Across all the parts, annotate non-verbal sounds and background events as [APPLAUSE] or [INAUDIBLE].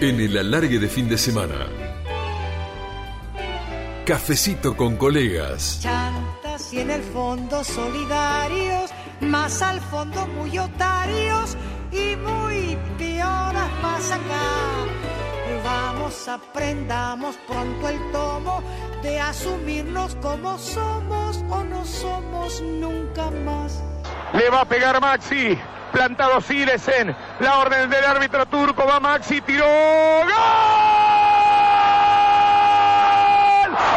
en el alargue de fin de semana. Cafecito con colegas. Chantas y en el fondo solidarios, más al fondo muy otarios y muy pioras más acá. Vamos, aprendamos pronto el tomo de asumirnos como somos o no somos nunca más. Le va a pegar Maxi. Plantado Silesen. La orden del árbitro turco va Maxi. Tiró. ¡Gol!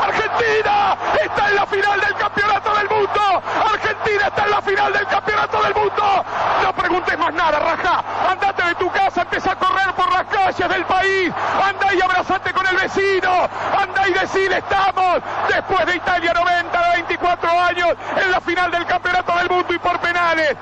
Argentina está en la final del campeonato del mundo. Argentina está en la final del campeonato del mundo. No preguntes más nada, Raja. Andate de tu casa, empieza a correr por las calles del país. Anda y abrazate con el vecino. Anda y decide estamos después de Italia 90, 24 años en la final del campeonato del mundo y por penales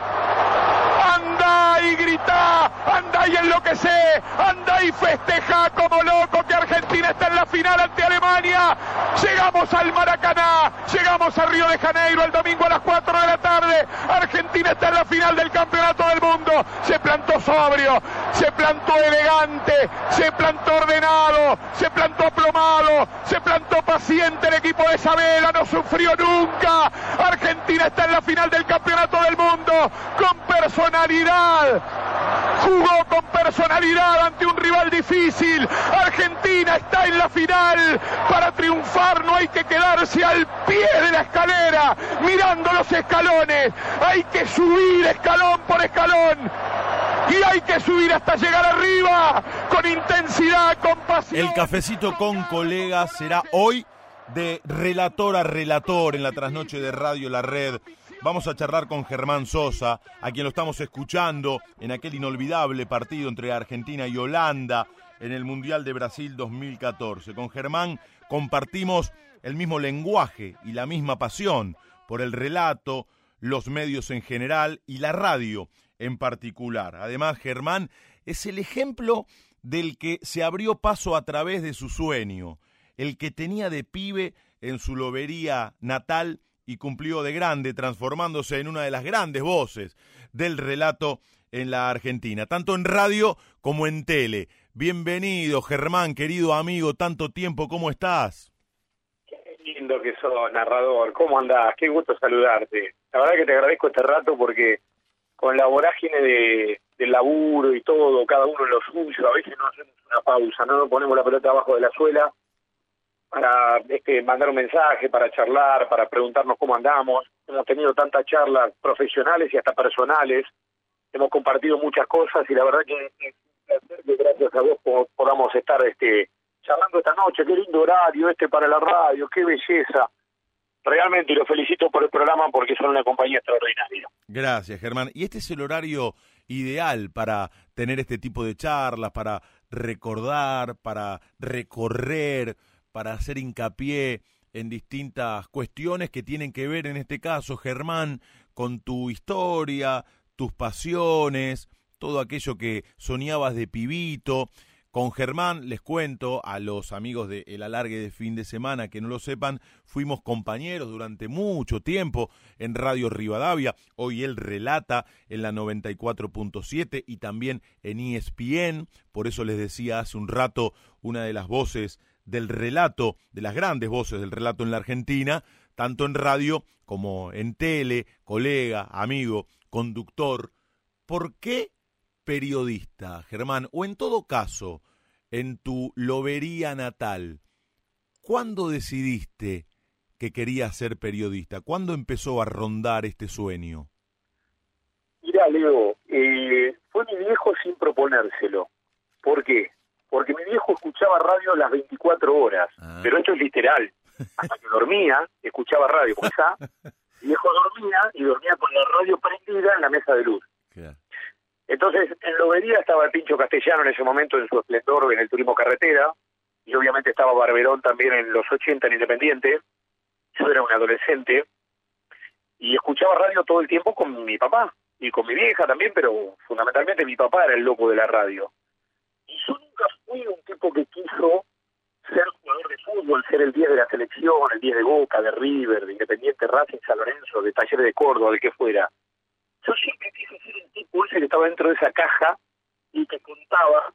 anda y grita, anda y enloquece, anda y festeja como loco que Argentina está en la final ante Alemania. Llegamos al Maracaná, llegamos a Río de Janeiro el domingo a las 4 de la tarde. Argentina está en la final del campeonato del mundo. Se plantó sobrio, se plantó elegante, se plantó ordenado, se plantó aplomado, se plantó paciente el equipo de Isabela, no sufrió nunca. Argentina está en la final del campeonato del mundo con personalidad. Jugó con personalidad ante un rival difícil. Argentina está en la final. Para triunfar no hay que quedarse al pie de la escalera mirando los escalones. Hay que subir escalón por escalón y hay que subir hasta llegar arriba con intensidad, con pasión. El cafecito con colegas será hoy de relator a relator en la trasnoche de Radio La Red. Vamos a charlar con Germán Sosa, a quien lo estamos escuchando en aquel inolvidable partido entre Argentina y Holanda en el Mundial de Brasil 2014. Con Germán compartimos el mismo lenguaje y la misma pasión por el relato, los medios en general y la radio en particular. Además, Germán es el ejemplo del que se abrió paso a través de su sueño, el que tenía de pibe en su lobería natal y cumplió de grande, transformándose en una de las grandes voces del relato en la Argentina, tanto en radio como en tele. Bienvenido, Germán, querido amigo, tanto tiempo, ¿cómo estás? Qué lindo que sos, narrador, ¿cómo andás? Qué gusto saludarte. La verdad que te agradezco este rato porque con la vorágine de, del laburo y todo, cada uno en lo suyo, a veces no hacemos una pausa, no nos ponemos la pelota abajo de la suela para este, mandar un mensaje, para charlar, para preguntarnos cómo andamos. Hemos tenido tantas charlas profesionales y hasta personales. Hemos compartido muchas cosas y la verdad que gracias a vos podamos estar este, charlando esta noche. Qué lindo horario este para la radio, qué belleza. Realmente lo felicito por el programa porque son una compañía extraordinaria. Gracias, Germán. Y este es el horario ideal para tener este tipo de charlas, para recordar, para recorrer para hacer hincapié en distintas cuestiones que tienen que ver, en este caso, Germán, con tu historia, tus pasiones, todo aquello que soñabas de pibito. Con Germán, les cuento a los amigos de El Alargue de Fin de Semana que no lo sepan, fuimos compañeros durante mucho tiempo en Radio Rivadavia. Hoy él relata en la 94.7 y también en ESPN. Por eso les decía hace un rato una de las voces del relato, de las grandes voces del relato en la Argentina, tanto en radio como en tele, colega, amigo, conductor. ¿Por qué periodista, Germán? O en todo caso, en tu lobería natal, ¿cuándo decidiste que querías ser periodista? ¿Cuándo empezó a rondar este sueño? Mira, Leo, eh, fue mi viejo sin proponérselo. ¿Por qué? Porque mi viejo escuchaba radio las 24 horas, ah. pero esto es literal. Hasta que dormía, escuchaba radio. Pues mi viejo dormía y dormía con la radio prendida en la mesa de luz. Entonces, en Lobería estaba el Pincho Castellano en ese momento en su esplendor en el turismo carretera, y obviamente estaba Barberón también en los 80 en Independiente. Yo era un adolescente y escuchaba radio todo el tiempo con mi papá y con mi vieja también, pero fundamentalmente mi papá era el loco de la radio. Y yo nunca fui un tipo que quiso ser jugador de fútbol, ser el 10 de la selección, el 10 de Boca, de River, de Independiente Racing, San Lorenzo, de Talleres de Córdoba, de que fuera. Yo siempre quise ser el tipo ese que estaba dentro de esa caja y que contaba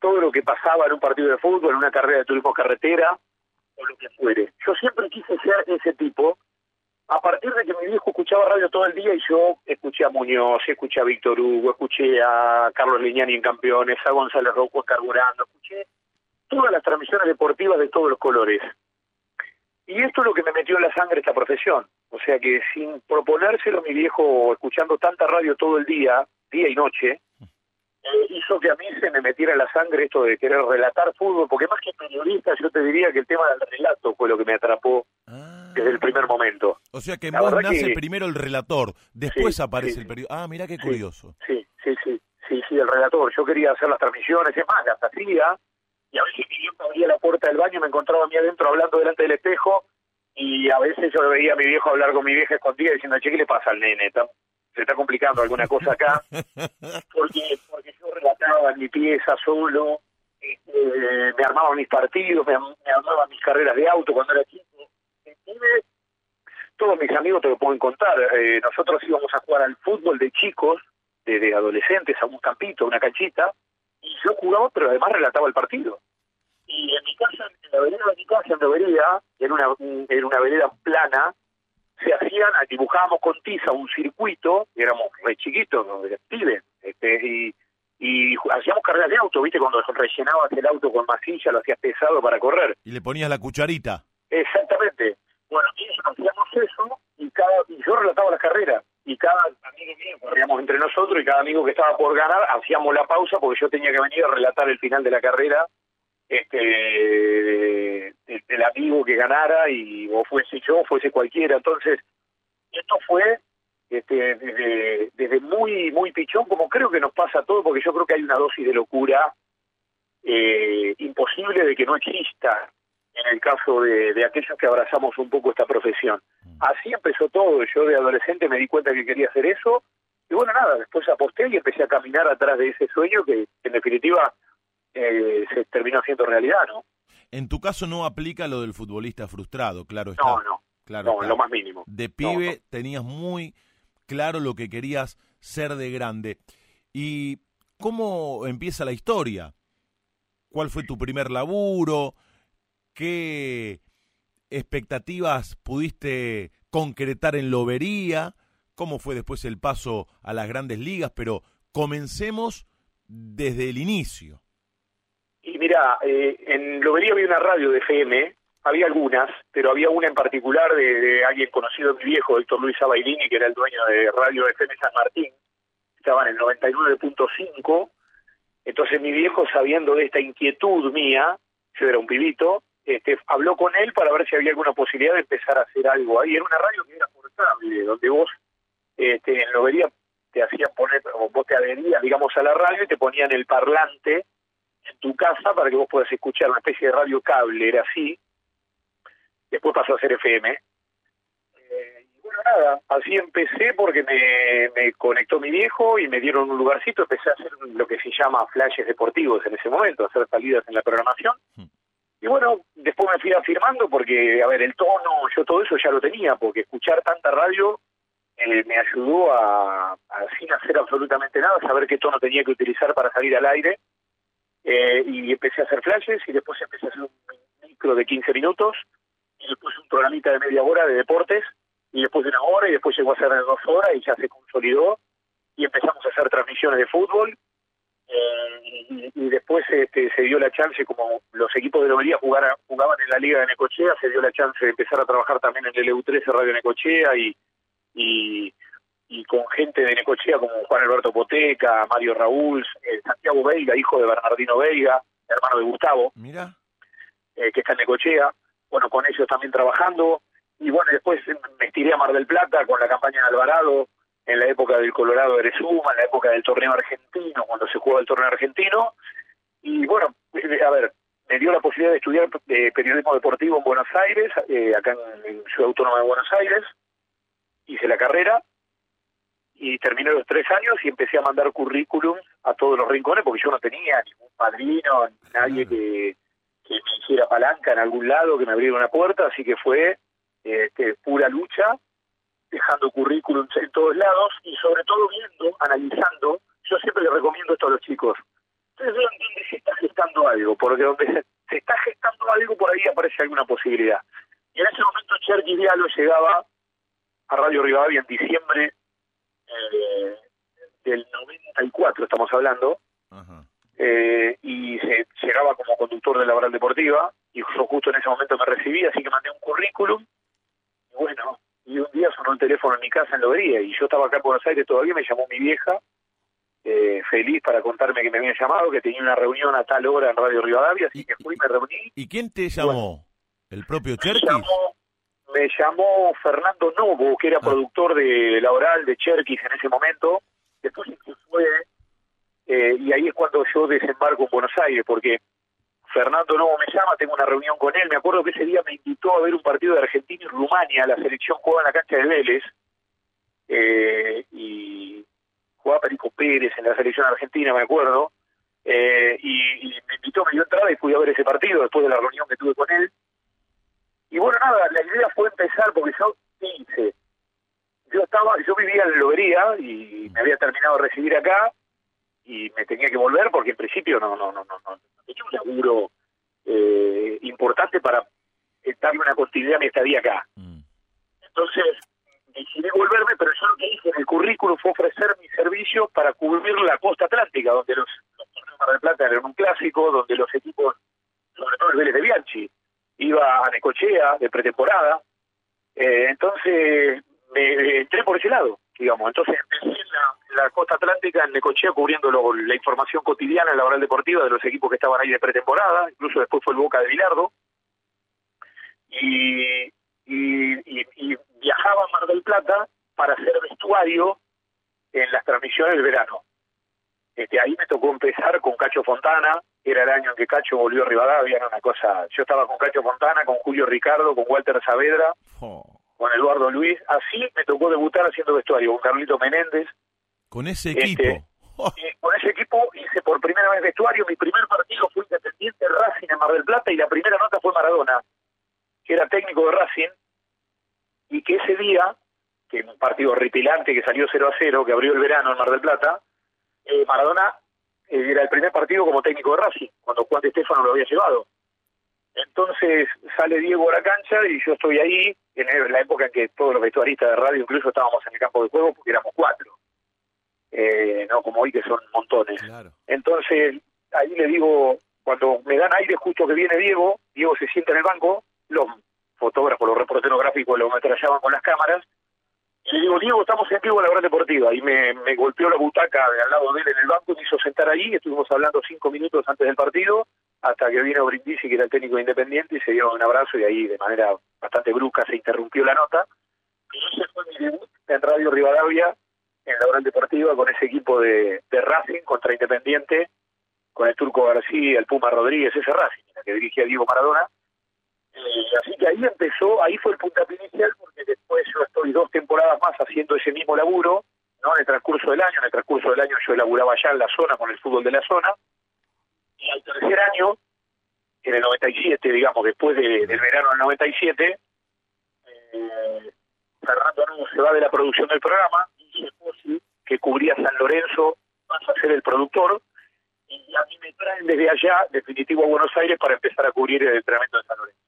todo lo que pasaba en un partido de fútbol, en una carrera de turismo carretera, o lo que fuere. Yo siempre quise ser ese tipo, a partir de que mi viejo escuchaba radio todo el día y yo escuché a Muñoz, escuché a Víctor Hugo, escuché a Carlos Liñani en Campeones, a González Rocco carburando, escuché todas las transmisiones deportivas de todos los colores. Y esto es lo que me metió en la sangre esta profesión. O sea que sin proponérselo mi viejo, escuchando tanta radio todo el día, día y noche, eh, hizo que a mí se me metiera en la sangre esto de querer relatar fútbol, porque más que periodista yo te diría que el tema del relato fue lo que me atrapó Ah. Desde el primer momento. O sea que en vos nace que- primero el relator, después Sí, aparece sí, el periodista. Ah, mira qué curioso. Sí, sí, sí, sí, sí, el relator. Yo quería hacer las transmisiones, es más, las hacía, y a veces mi viejo abría la puerta del baño y me encontraba a mí adentro hablando delante del espejo, y a veces yo veía a mi viejo hablar con mi vieja escondida diciendo, che, ¿qué le pasa al nene? Está- se está complicando alguna cosa acá, [LAUGHS] porque, porque yo relataba en mi pieza solo, este, me armaba mis partidos, me, me armaba mis carreras de auto cuando era chico. Inclusive, todos mis amigos te lo pueden contar. eh, nosotros íbamos a jugar al fútbol de chicos, de, adolescentes, a un campito, a una canchita, y yo jugaba, pero además relataba el partido. Y en mi casa, en la vereda de mi casa, en la vereda, en una, en una vereda plana, se hacían, dibujábamos con tiza un circuito, éramos re chiquitos, pibes, este, y, y hacíamos carreras de auto, ¿viste? Cuando rellenabas el auto con masilla, lo hacías pesado para correr. Y le ponías la cucharita. Exactamente. Bueno, hacíamos eso y cada y yo relataba las carreras y cada amigo mío corríamos entre nosotros y cada amigo que estaba por ganar hacíamos la pausa porque yo tenía que venir a relatar el final de la carrera este de- del amigo que ganara y o fuese yo fuese cualquiera entonces esto fue este, desde, desde muy muy pichón como creo que nos pasa a todos porque yo creo que hay una dosis de locura eh, imposible de que no exista en el caso de, de aquellos que abrazamos un poco esta profesión. Así empezó todo. Yo de adolescente me di cuenta que quería hacer eso. Y bueno, nada, después aposté y empecé a caminar atrás de ese sueño que, en definitiva, eh, se terminó haciendo realidad, ¿no? En tu caso no aplica lo del futbolista frustrado, claro está. No, no, Claro no, está. lo más mínimo. De No, pibe no. tenías muy claro lo que querías ser de grande. ¿Y cómo empieza la historia? ¿Cuál fue tu primer laburo? ¿Qué expectativas pudiste concretar en Lobería? ¿Cómo fue después el paso a las grandes ligas? Pero comencemos desde el inicio. Y mira, eh, en Lobería había una radio de FM, había algunas, pero había una en particular de, alguien conocido mi viejo, Héctor Luis Abailini, que era el dueño de Radio FM San Martín, estaba en el 99.5, entonces mi viejo, sabiendo de esta inquietud mía, yo era un pibito, este, habló con él para ver si había alguna posibilidad de empezar a hacer algo ahí. Era una radio que era portable, donde vos este, en te hacían poner, o vos te adherías, digamos, a la radio y te ponían el parlante en tu casa para que vos puedas escuchar una especie de radio cable, era así. Después pasó a ser FM. Eh, y bueno, nada, así empecé porque me, me conectó mi viejo y me dieron un lugarcito. Empecé a hacer lo que se llama flashes deportivos en ese momento, hacer salidas en la programación. Y bueno, después me fui afirmando porque, a ver, el tono, yo todo eso ya lo tenía, porque escuchar tanta radio eh, me ayudó a, sin hacer absolutamente nada, saber qué tono tenía que utilizar para salir al aire. Eh, y empecé a hacer flashes y después empecé a hacer un micro de 15 minutos y después un programita de media hora de deportes y después de una hora y después llegó a ser de dos horas y ya se consolidó y empezamos a hacer transmisiones de fútbol eh, y, y, después este, se dio la chance, como los equipos de Lobería jugaban, jugaban en la Liga de Necochea, se dio la chance de empezar a trabajar también en el EU13 Radio Necochea y, y, y con gente de Necochea como Juan Alberto Poteca, Mario Raúl, eh, Santiago Veiga, hijo de Bernardino Veiga, hermano de Gustavo, Mira. Eh, que está en Necochea, bueno, con ellos también trabajando, y bueno, después me estiré a Mar del Plata con la campaña de Alvarado, en la época del Colorado Erezuma, en la época del torneo argentino, cuando se jugaba el torneo argentino. Y bueno, a ver, me dio la posibilidad de estudiar eh, periodismo deportivo en Buenos Aires, eh, acá en, en, Ciudad Autónoma de Buenos Aires. Hice la carrera y terminé los tres años y empecé a mandar currículum a todos los rincones porque yo no tenía ningún padrino, nadie que, que me hiciera palanca en algún lado, que me abriera una puerta, así que fue este, pura lucha dejando currículums en todos lados y sobre todo viendo, analizando, yo siempre le recomiendo esto a los chicos, ustedes vean dónde se está gestando algo, porque donde se, está gestando algo, por ahí aparece alguna posibilidad. Y en ese momento Cherky Diallo llegaba a Radio Rivadavia en diciembre eh, del 94, estamos hablando, eh, y se llegaba como conductor de la Laboral Deportiva, y yo justo en ese momento me recibí, así que mandé un currículum, y bueno, y un día sonó el teléfono en mi casa en Lobería, y yo estaba acá en Buenos Aires todavía, me llamó mi vieja, eh, feliz para contarme que me habían llamado, que tenía una reunión a tal hora en Radio Rivadavia, así que fui, me reuní. ¿Y quién te llamó? ¿El propio Cherkis? Me llamó, Fernando Novo, que era ah. productor de la oral de Cherkis en ese momento. Después se fue, eh, y ahí es cuando yo desembarco en Buenos Aires, porque Fernando Novo me llama, tengo una reunión con él. Me acuerdo que ese día me invitó a ver un partido de Argentina y Rumania, la selección jugaba en la cancha de Vélez. Eh, y jugaba Perico Pérez en la selección argentina, me acuerdo, eh, y, me invitó, me dio entrada y fui a ver ese partido después de la reunión que tuve con él. Y bueno, nada, la idea fue empezar porque yo hice, yo estaba, yo vivía en Lobería y me había terminado de recibir acá y me tenía que volver porque en principio no, no, no, no, no tenía un laburo eh, importante para darme una continuidad a mi estadía acá. Mm. Entonces, decidí volverme, pero yo lo que hice en el currículum fue ofrecer mi servicio para cubrir la costa atlántica, donde los, torneos de Mar del Plata eran un clásico, donde los equipos, sobre todo el Vélez de Bianchi, iba a Necochea de pretemporada. Eh, entonces me entré por ese lado, digamos. Entonces empecé en la, costa atlántica en Necochea cubriendo la información cotidiana en la oral deportiva de los equipos que estaban ahí de pretemporada, incluso después fue el Boca de Bilardo. Y, y, viajaba a Mar del Plata para hacer vestuario en las transmisiones del verano. Este, ahí me tocó empezar con Cacho Fontana, era el año en que Cacho volvió a Rivadavia, era una cosa, yo estaba con Cacho Fontana, con Julio Ricardo, con Walter Saavedra. Con Eduardo Luis, así me tocó debutar haciendo vestuario, con Carlito Menéndez. Con ese este, equipo. con ese equipo hice por primera vez vestuario, mi primer partido fue Independiente Racing en Mar del Plata y la primera nota fue Maradona, que era técnico de Racing, y que ese día, que en un partido horripilante que salió 0 a 0, que abrió el verano en Mar del Plata, eh, Maradona eh, era el primer partido como técnico de Racing, cuando Juan de Estefano lo había llevado. Entonces sale Diego a la cancha y yo estoy ahí, en la época en que todos los vestuaristas de radio incluso estábamos en el campo de juego porque éramos cuatro, eh, no como hoy que son montones. Entonces ahí le digo, cuando me dan aire justo que viene Diego, Diego se sienta en el banco, los fotógrafos, los reporteros gráficos lo metrallaban con las cámaras. Y le digo, Diego, estamos en vivo en la gran deportiva. Y me, me golpeó la butaca de al lado de él en el banco y me hizo sentar ahí. Estuvimos hablando cinco minutos antes del partido, hasta que vino Brindisi, que era el técnico independiente, y se dio un abrazo. Y ahí, de manera bastante brusca, se interrumpió la nota. Y fue mi debut en Radio Rivadavia, en la gran deportiva, con ese equipo de, de Racing contra Independiente, con el Turco García, el Puma Rodríguez, ese Racing, que dirigía Diego Maradona eh, así que ahí empezó, ahí fue el puntapié inicial, porque después yo estoy dos temporadas más haciendo ese mismo laburo, ¿no? En el transcurso del año, en el transcurso del año yo elaboraba ya en la zona con el fútbol de la zona, y al tercer año, en el 97, digamos, después del verano del 97, eh, Fernando Nuno se va de la producción del programa, y que cubría San Lorenzo, pasa a ser el productor, y a mí me traen desde allá, definitivo a Buenos Aires, para empezar a cubrir el entrenamiento de San Lorenzo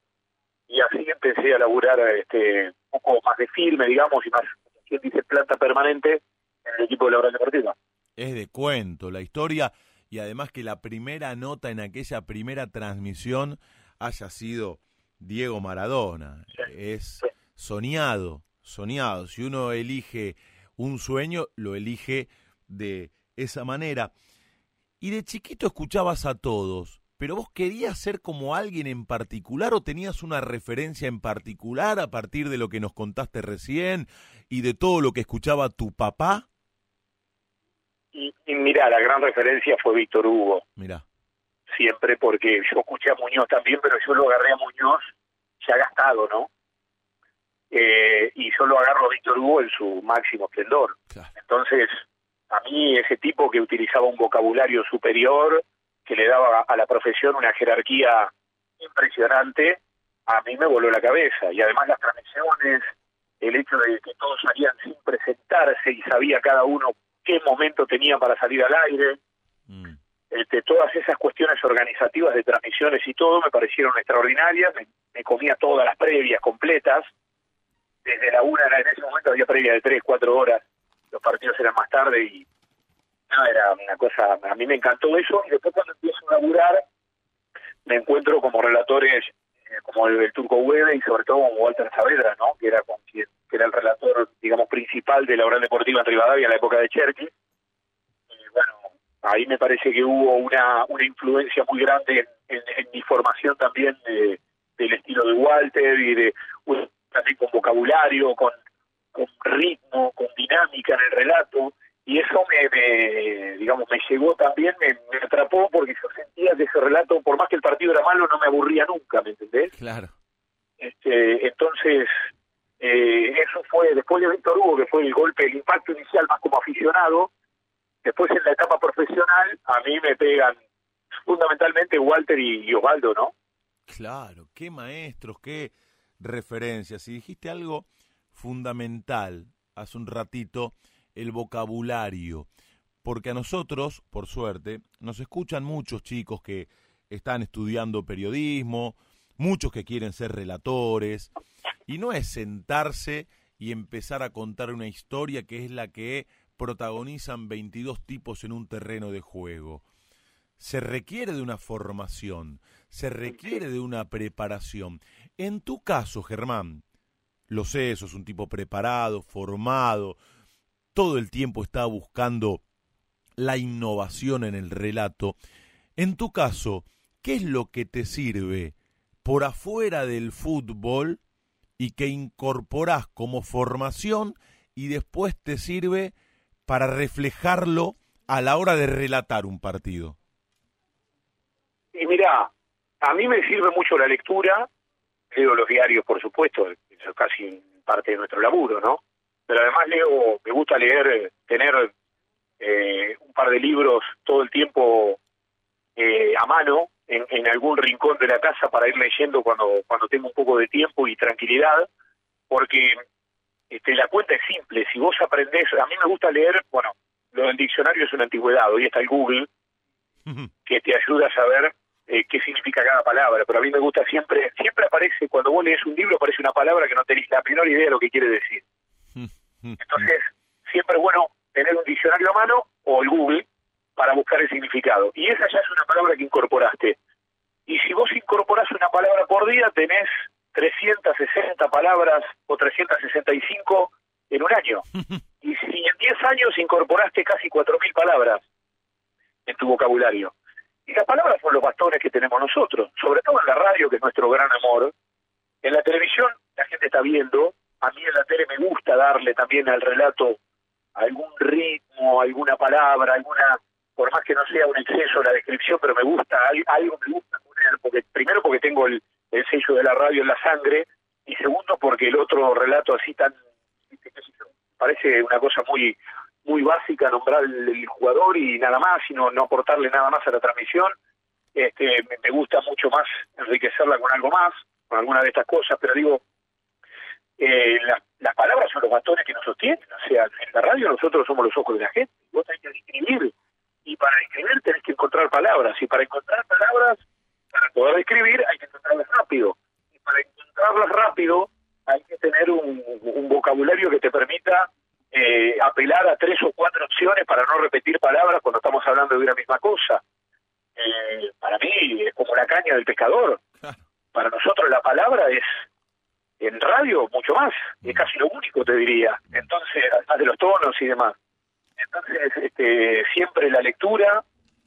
y así empecé a laburar este, un poco más de firme, digamos, y más, quien dice, planta permanente en el equipo de la Oral Deportiva. Es de cuento la historia y además que la primera nota en aquella primera transmisión haya sido Diego Maradona. es soñado, soñado. Si uno elige un sueño, lo elige de esa manera. Y de chiquito escuchabas a todos, pero vos querías ser como alguien en particular o tenías una referencia en particular a partir de lo que nos contaste recién y de todo lo que escuchaba tu papá? Y, mira, la gran referencia fue Víctor Hugo. Mira. Siempre porque yo escuché a Muñoz también, pero yo lo agarré a Muñoz ya gastado, ¿no? Eh, y yo lo agarro a Víctor Hugo en su máximo esplendor. Entonces, a mí ese tipo que utilizaba un vocabulario superior, que le daba a la profesión una jerarquía impresionante, a mí me voló la cabeza. Y además las transmisiones, el hecho de que todos salían sin presentarse y sabía cada uno qué momento tenía para salir al aire. Mm. este, todas esas cuestiones organizativas de transmisiones y todo me parecieron extraordinarias, me, comía todas las previas completas, desde la una, en ese momento había previa de tres, cuatro horas, los partidos eran más tarde y no, era una cosa, a mí me encantó eso, y después cuando empiezo a laburar, me encuentro como relatores como el, Turco Hueve y sobre todo como Walter Saavedra, ¿no? que era con quien, era el relator, digamos, principal de la Oral Deportiva en Rivadavia en la época de Cherky. Y bueno, ahí me parece que hubo una, una influencia muy grande en, mi formación también del estilo de Walter y de también con vocabulario, con, con ritmo, con dinámica en el relato y eso me, digamos me llegó también me, atrapó porque yo sentía que ese relato por más que el partido era malo no me aburría nunca me entendés claro. Este entonces eh, eso fue después de Víctor Hugo que fue el golpe el impacto inicial más como aficionado después en la etapa profesional a mí me pegan fundamentalmente Walter y, Osvaldo no claro qué maestros qué referencias. Y dijiste algo fundamental hace un ratito el vocabulario, porque a nosotros, por suerte, nos escuchan muchos chicos que están estudiando periodismo, muchos que quieren ser relatores, y no es sentarse y empezar a contar una historia que es la que protagonizan 22 tipos en un terreno de juego. Se requiere de una formación, se requiere de una preparación. En tu caso, Germán, lo sé, sos un tipo preparado, formado, todo el tiempo está buscando la innovación en el relato. En tu caso, ¿qué es lo que te sirve por afuera del fútbol y que incorporás como formación y después te sirve para reflejarlo a la hora de relatar un partido? Y mira, a mí me sirve mucho la lectura, leo los diarios, por supuesto, eso es casi parte de nuestro laburo, ¿no? Pero además leo, me gusta leer, eh, tener eh, un par de libros todo el tiempo eh, a mano en, algún rincón de la casa para ir leyendo cuando cuando tengo un poco de tiempo y tranquilidad, porque este, la cuenta es simple. Si vos aprendés, a mí me gusta leer, bueno, lo del diccionario es una antigüedad, hoy está el Google, que te ayuda a saber qué significa cada palabra, pero a mí me gusta siempre, siempre aparece, cuando vos lees un libro aparece una palabra que no tenés la menor idea de lo que quiere decir. Entonces, siempre es bueno tener un diccionario a mano o el Google para buscar el significado. Y esa ya es una palabra que incorporaste. Y si vos incorporás una palabra por día, tenés 360 palabras o 365 en un año. [LAUGHS] Y si en 10 años incorporaste casi 4.000 palabras en tu vocabulario. Y las palabras son los bastones que tenemos nosotros, sobre todo en la radio, que es nuestro gran amor. En la televisión la gente está viendo a mí en la tele me gusta darle también al relato algún ritmo, alguna palabra, alguna, por más que no sea un exceso la descripción, pero me gusta, algo me gusta poner, porque primero porque tengo el, sello de la radio en la sangre, y segundo porque el otro relato así tan, parece una cosa muy muy básica nombrar el, jugador y nada más, sino no aportarle nada más a la transmisión. Este, me gusta mucho más enriquecerla con algo más, con alguna de estas cosas, pero digo, eh, las palabras son los bastones que nos sostienen. O sea, en la radio nosotros somos los ojos de la gente. Vos tenés que escribir. Y para escribir tenés que encontrar palabras. Y para encontrar palabras, para poder escribir, hay que encontrarlas rápido. Y para encontrarlas rápido, hay que tener un, vocabulario que te permita eh, apelar a tres o cuatro opciones para no repetir palabras cuando estamos hablando de una misma cosa. Eh, para mí es como la caña del pescador. Para nosotros la palabra es en radio mucho más, es casi lo único te diría, entonces, además de los tonos y demás. Entonces, este, siempre la lectura,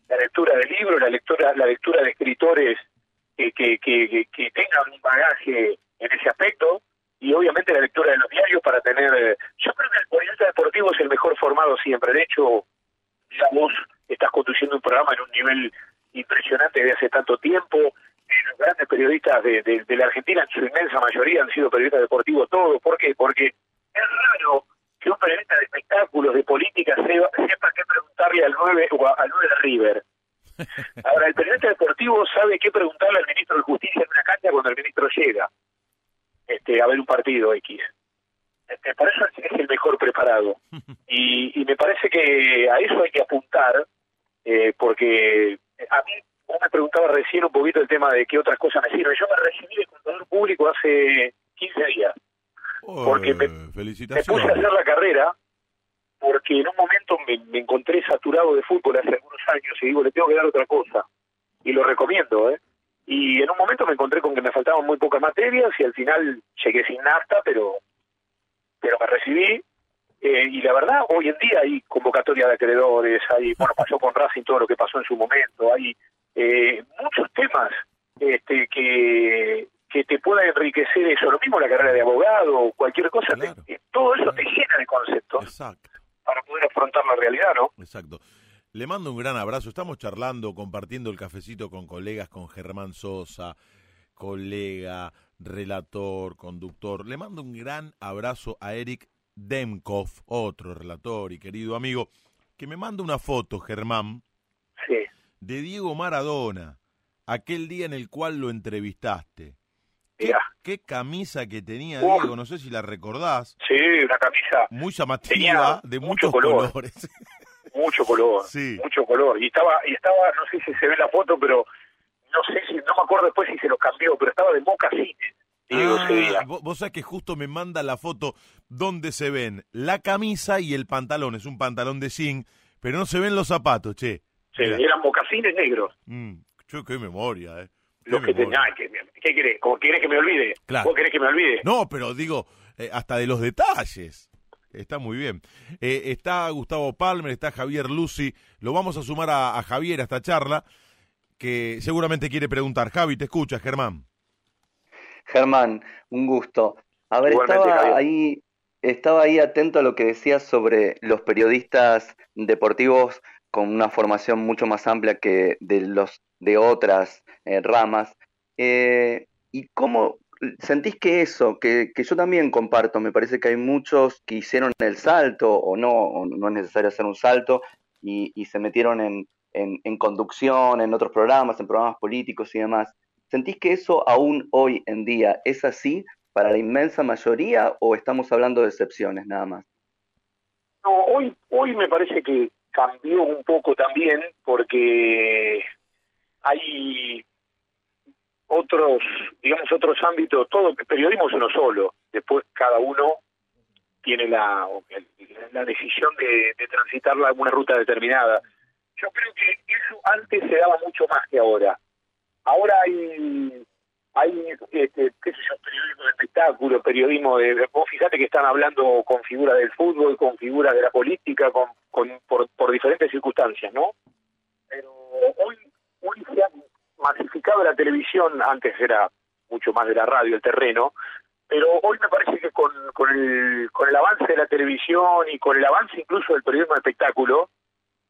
la lectura de libros, la lectura, la lectura de escritores que, que, que, que tengan un bagaje en ese aspecto, y obviamente la lectura de los diarios para tener... Yo creo que el periodista deportivo es el mejor formado siempre, de hecho, ya vos estás conduciendo un programa en un nivel impresionante de hace tanto tiempo, los grandes periodistas de, la Argentina, en su inmensa mayoría, han sido periodistas deportivos todos. ¿Por qué? Porque es raro que un periodista de espectáculos, de política, sepa qué preguntarle al 9 o al 9 de River. Ahora, el periodista deportivo sabe qué preguntarle al ministro de Justicia en una cancha cuando el ministro llega este, a ver un partido X. Este, por eso es el mejor preparado. Y, y me parece que a eso hay que apuntar eh, porque a mí, me preguntaba recién un poquito el tema de qué otras cosas me sirven. Yo me recibí de contador público hace 15 días. Porque me, me puse a hacer la carrera porque en un momento me, encontré saturado de fútbol hace algunos años y digo, le tengo que dar otra cosa. Y lo recomiendo, ¿eh? Y en un momento me encontré con que me faltaban muy pocas materias y al final llegué sin nafta, pero, pero me recibí. Eh, y la verdad, hoy en día hay convocatoria de acreedores, hay, [LAUGHS] bueno, pasó con Racing todo lo que pasó en su momento, hay eh, muchos temas este, que, que te pueda enriquecer eso. Lo mismo la carrera de abogado, cualquier cosa, todo eso te llena de conceptos. Exacto para poder afrontar la realidad, ¿no? Exacto. Le mando un gran abrazo. Estamos charlando, compartiendo el cafecito con colegas, con Germán Sosa, colega, relator, conductor. Le mando un gran abrazo a Eric Demkov, otro relator y querido amigo, que me manda una foto, Germán, de Diego Maradona, aquel día en el cual lo entrevistaste. ¿Qué, camisa que tenía Diego? No sé si la recordás. Sí, una camisa. Muy llamativa, de muchos colores. [LAUGHS] mucho color, sí. mucho color. Y estaba, y estaba, no sé si se ve la foto, pero no sé si, no me acuerdo después si se lo cambió, pero estaba de Ah, vos, vos sabés que justo me manda la foto donde se ven la camisa y el pantalón. Es un pantalón de zinc, pero no se ven los zapatos, che. Sí, eran mocasines negros. Mm, qué memoria, eh. Lo que tenía, ¿qué, ¿qué querés? ¿Cómo querés que me olvide? ¿Vos querés que me olvide? No, pero digo, eh, hasta de los detalles. Está muy bien. Eh, está Gustavo Palmer, está Javier Lucy. Lo vamos a sumar a, Javier a esta charla, que seguramente quiere preguntar. Javi, te escucha, Germán. Germán, un gusto. A ver, estaba ahí, estaba ahí atento a lo que decías sobre los periodistas deportivos con una formación mucho más amplia que de los de otras eh, ramas. Eh, ¿Y cómo sentís que eso, que, que, yo también comparto, me parece que hay muchos que hicieron el salto o no, o no es necesario hacer un salto y, y se metieron en, en, en, conducción, en otros programas, en programas políticos y demás. ¿Sentís que eso aún hoy en día es así para la inmensa mayoría o estamos hablando de excepciones nada más? No, hoy, hoy me parece que cambió un poco también porque hay otros, digamos, otros ámbitos, todo el periodismo es uno solo, después cada uno tiene la, la decisión de, de transitar alguna ruta determinada. Yo creo que eso antes se daba mucho más que ahora. Ahora hay, hay este, qué sé yo, periodismo de espectáculo, periodismo de... Vos fíjate que están hablando con figuras del fútbol, con figuras de la política, con, con por, por diferentes circunstancias, ¿no? Pero hoy hoy se ha masificado la televisión, antes era mucho más de la radio, el terreno, pero hoy me parece que con, con, el, con el avance de la televisión y con el avance incluso del periodismo de espectáculo,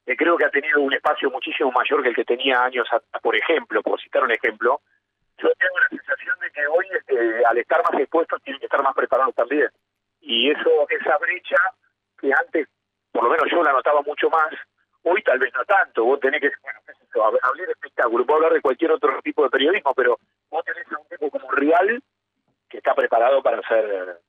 que creo que ha tenido un espacio muchísimo mayor que el que tenía años atrás, por ejemplo, por citar un ejemplo, yo tengo la sensación de que hoy, este, al estar más expuestos, tienen que estar más preparados también. Y eso, esa brecha que antes, por lo menos yo la notaba mucho más, hoy tal vez no tanto. Vos tenés que, bueno, hablar de espectáculo, puedo hablar de cualquier otro tipo de periodismo, pero vos tenés a un tipo como Rial que está preparado para hacer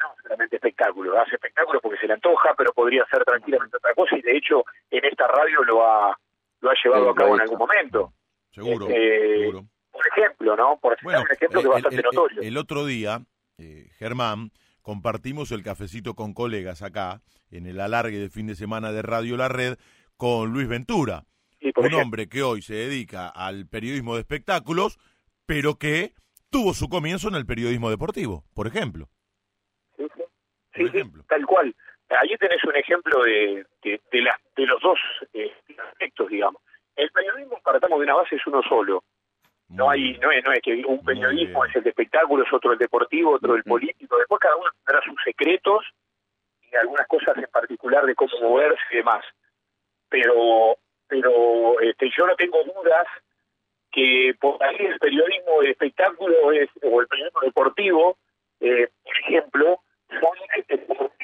no solamente espectáculo, hace espectáculo porque se le antoja, pero podría hacer tranquilamente otra cosa y de hecho en esta radio lo ha lo ha llevado a cabo en algún momento. Seguro, este, seguro. Por ejemplo, ¿no? Por ejemplo, un ejemplo que es bastante notorio. El otro día, eh, Germán, compartimos el cafecito con colegas acá, en el alargue de fin de semana de Radio La Red, con Luis Ventura, un hombre que hoy se dedica al periodismo de espectáculos, pero que tuvo su comienzo en el periodismo deportivo, por ejemplo. Sí, sí. ejemplo. tal cual. Allí tenés un ejemplo de, de, de los dos eh, aspectos, digamos. El periodismo, partamos de una base, es uno solo. No hay, no es, no es que un periodismo es el de espectáculos, otro el deportivo, otro el político. Después cada uno tendrá sus secretos y algunas cosas en particular de cómo moverse y demás. Pero, pero este, yo no tengo dudas que por ahí el periodismo de espectáculo es, o el periodismo deportivo, eh, por ejemplo,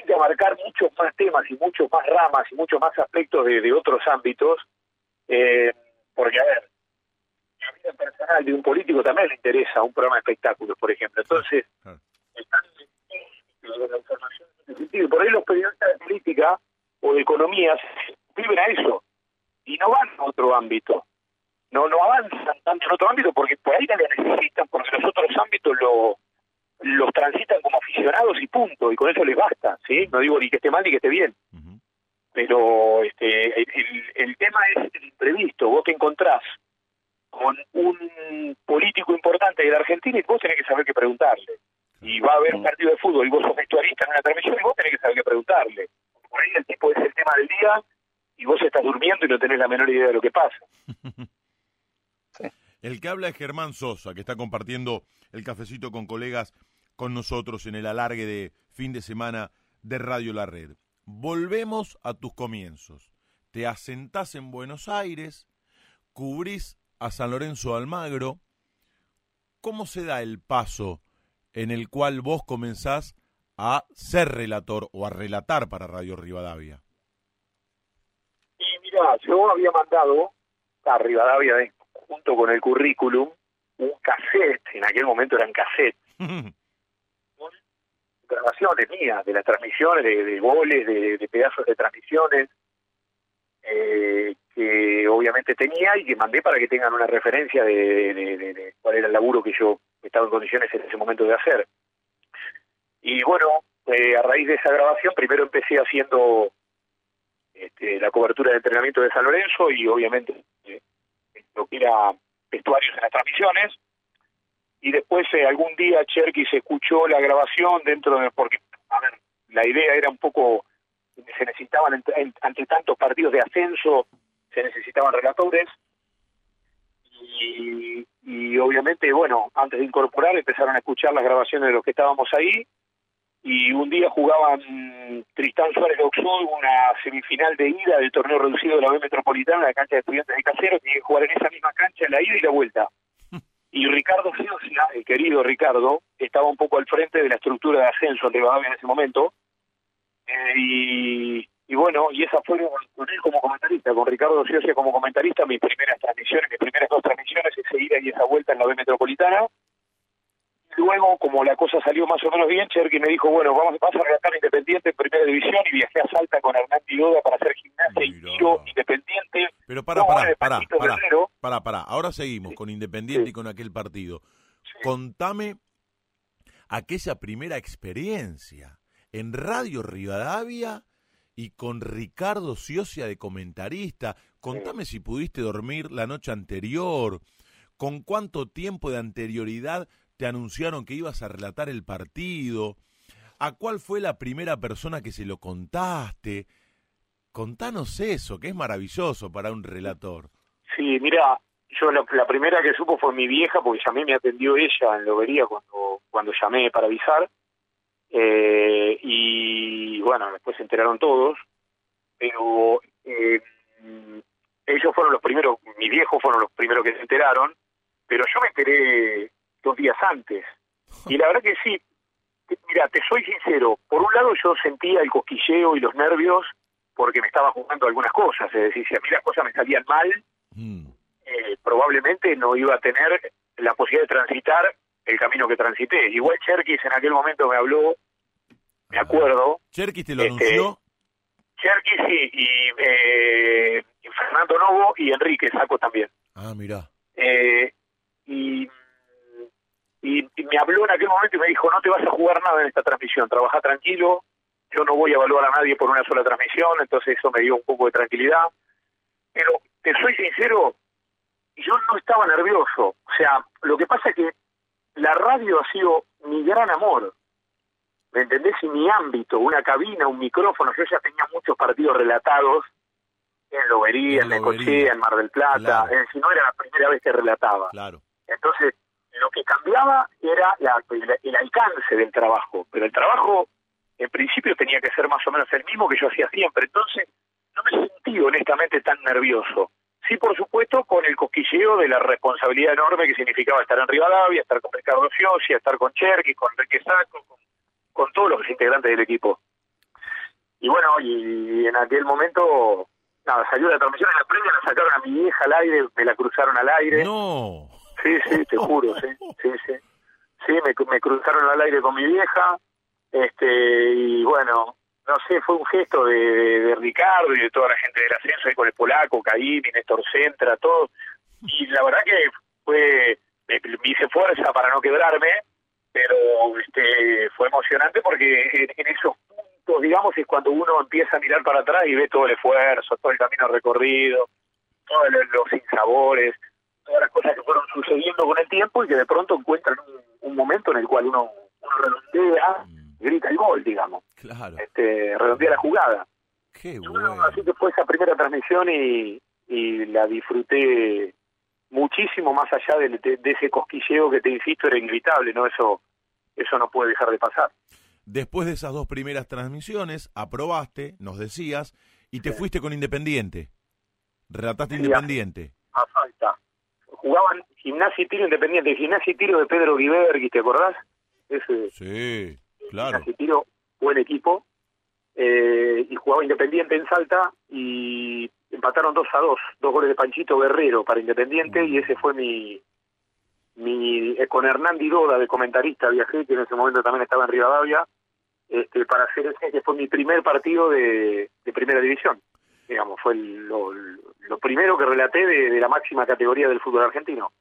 que abarcar muchos más temas y muchos más ramas y muchos más aspectos de, de otros ámbitos. Eh, porque, a ver, la vida personal de un político también le interesa un programa de espectáculos, por ejemplo. Entonces, están en la información. Por ahí los periodistas de política o de economía viven a eso. y no van a otro ámbito. No, no avanzan tanto en otro ámbito porque por ahí no lo necesitan, porque los otros ámbitos lo, los transitan como aficionados y punto, y con eso les basta, ¿sí? No digo ni que esté mal ni que esté bien. Pero este el, el tema es el imprevisto. Vos te encontrás con un político importante de la Argentina y vos tenés que saber qué preguntarle. Y va a haber un partido de fútbol y vos sos vestuarista en una transmisión y vos tenés que saber qué preguntarle. Por ahí el tipo es el tema del día y vos estás durmiendo y no tenés la menor idea de lo que pasa. [LAUGHS] El que habla es Germán Sosa, que está compartiendo el cafecito con colegas con nosotros en el alargue de fin de semana de Radio La Red. Volvemos a tus comienzos. Te asentás en Buenos Aires, cubrís a San Lorenzo Almagro. ¿Cómo se da el paso en el cual vos comenzás a ser relator o a relatar para Radio Rivadavia? Y mira, yo había mandado a Rivadavia junto con el currículum, un cassette, en aquel momento eran cassette, con grabaciones mías de las transmisiones, de, goles, de, pedazos de transmisiones, eh, que obviamente tenía y que mandé para que tengan una referencia de, cuál era el laburo que yo estaba en condiciones en ese momento de hacer. Y bueno, eh, a raíz de esa grabación, primero empecé haciendo este, la cobertura de entrenamiento de San Lorenzo y obviamente eh, lo que era vestuarios en las transmisiones. Y después eh, algún día Cherky se escuchó la grabación dentro de... porque, a ver, la idea era un poco... Se necesitaban, ante tantos partidos de ascenso, se necesitaban relatores. Y, y obviamente, bueno, antes de incorporar empezaron a escuchar las grabaciones de los que estábamos ahí y un día jugaban Tristán Suárez Oxford una semifinal de ida del torneo reducido de la B Metropolitana en la cancha de estudiantes de Casero, tiene que jugar en esa misma cancha la ida y la vuelta. [LAUGHS] Y Ricardo Fiosia, el querido Ricardo, estaba un poco al frente de la estructura de ascenso de Rivadavia en ese momento. Eh, y, y, bueno, y esa fue con él como comentarista, con Ricardo Fiosia como comentarista, mis primeras transmisiones, mis primeras dos transmisiones, esa ida y esa vuelta en la B Metropolitana luego, como la cosa salió más o menos bien, Cherky me dijo, bueno, vamos, a relatar Independiente en Primera División y viajé a Salta con Hernán Piroda para hacer gimnasia y tiro Independiente. Pero para, para, para, para, para, ahora seguimos con Independiente y con aquel partido. Contame aquella primera experiencia en Radio Rivadavia y con Ricardo Ciocia de comentarista. Contame si pudiste dormir la noche anterior, con cuánto tiempo de anterioridad te anunciaron que ibas a relatar el partido, a cuál fue la primera persona que se lo contaste. Contanos eso, que es maravilloso para un relator. Sí, mira, yo la, primera que supo fue mi vieja, porque llamé, me atendió ella en Lobería cuando, cuando llamé para avisar. Eh, y bueno, después se enteraron todos, pero eh, ellos fueron los primeros, mis viejos fueron los primeros que se enteraron, pero yo me enteré dos días antes. Y la verdad que sí, mira, te soy sincero, por un lado yo sentía el cosquilleo y los nervios porque me estaba jugando algunas cosas, es decir, si a mí las cosas me salían mal, mm. eh, probablemente no iba a tener la posibilidad de transitar el camino que transité. Igual Cherkis en aquel momento me habló, me acuerdo. ¿Cherkis te lo este, anunció? Cherkis sí, y, eh, Fernando Novo y Enrique Saco también. Ah, mira. Eh, y y, me habló en aquel momento y me dijo, no te vas a jugar nada en esta transmisión, trabaja tranquilo, yo no voy a evaluar a nadie por una sola transmisión, entonces eso me dio un poco de tranquilidad. Pero te soy sincero, yo no estaba nervioso. O sea, lo que pasa es que la radio ha sido mi gran amor. ¿Me entendés? Y mi ámbito, una cabina, un micrófono. Yo ya tenía muchos partidos relatados en Lobería, en, Necochea, en Mar del Plata. Es decir, no era la primera vez que relataba. Claro. Entonces, lo que cambiaba era el, alcance del trabajo, pero el trabajo en principio tenía que ser más o menos el mismo que yo hacía siempre, entonces no me sentí honestamente tan nervioso. Sí, por supuesto, con el cosquilleo de la responsabilidad enorme que significaba estar en Rivadavia, estar con Ricardo Fiosi, estar con Cherky, con Enrique Saco, con, todos los integrantes del equipo. Y bueno, y, en aquel momento, nada, salió la transmisión en la premia, la sacaron a mi vieja al aire, me la cruzaron al aire. No. Sí, sí, te juro, sí, sí, sí. Sí, me, cruzaron al aire con mi vieja, este, y bueno, no sé, fue un gesto de, Ricardo y de toda la gente del ascenso, ahí con el polaco, Caín, Néstor Centra, todo. Y la verdad que fue, me, hice fuerza para no quebrarme, pero este fue emocionante porque en, esos puntos, digamos, es cuando uno empieza a mirar para atrás y ve todo el esfuerzo, todo el camino recorrido, todos los, sinsabores, todas las cosas que fueron sucediendo con el tiempo y que de pronto encuentran un, momento en el cual uno, uno redondea grita el gol, digamos. Claro. Este, redondea la jugada. Qué bueno. Así que fue esa primera transmisión y, y la disfruté muchísimo más allá de, de, ese cosquilleo que te insisto era inevitable, ¿no? Eso, eso no puede dejar de pasar. Después de esas dos primeras transmisiones, aprobaste, nos decías, y te fuiste con Independiente. Relataste Independiente. A, falta. Jugaban Gimnasia y Tiro Independiente. Gimnasia y Tiro de Pedro Guibergui, ¿te acordás? Ese, sí. Claro. tiro, buen equipo. Eh, y jugaba Independiente en Salta y empataron 2 a 2, dos goles de Panchito Guerrero para Independiente y ese fue mi, mi eh, con Hernán Diroda de comentarista viajé, que en ese momento también estaba en Rivadavia, este, para hacer ese que fue mi primer partido de, primera división. Digamos, fue lo, primero que relaté de la máxima categoría del fútbol argentino.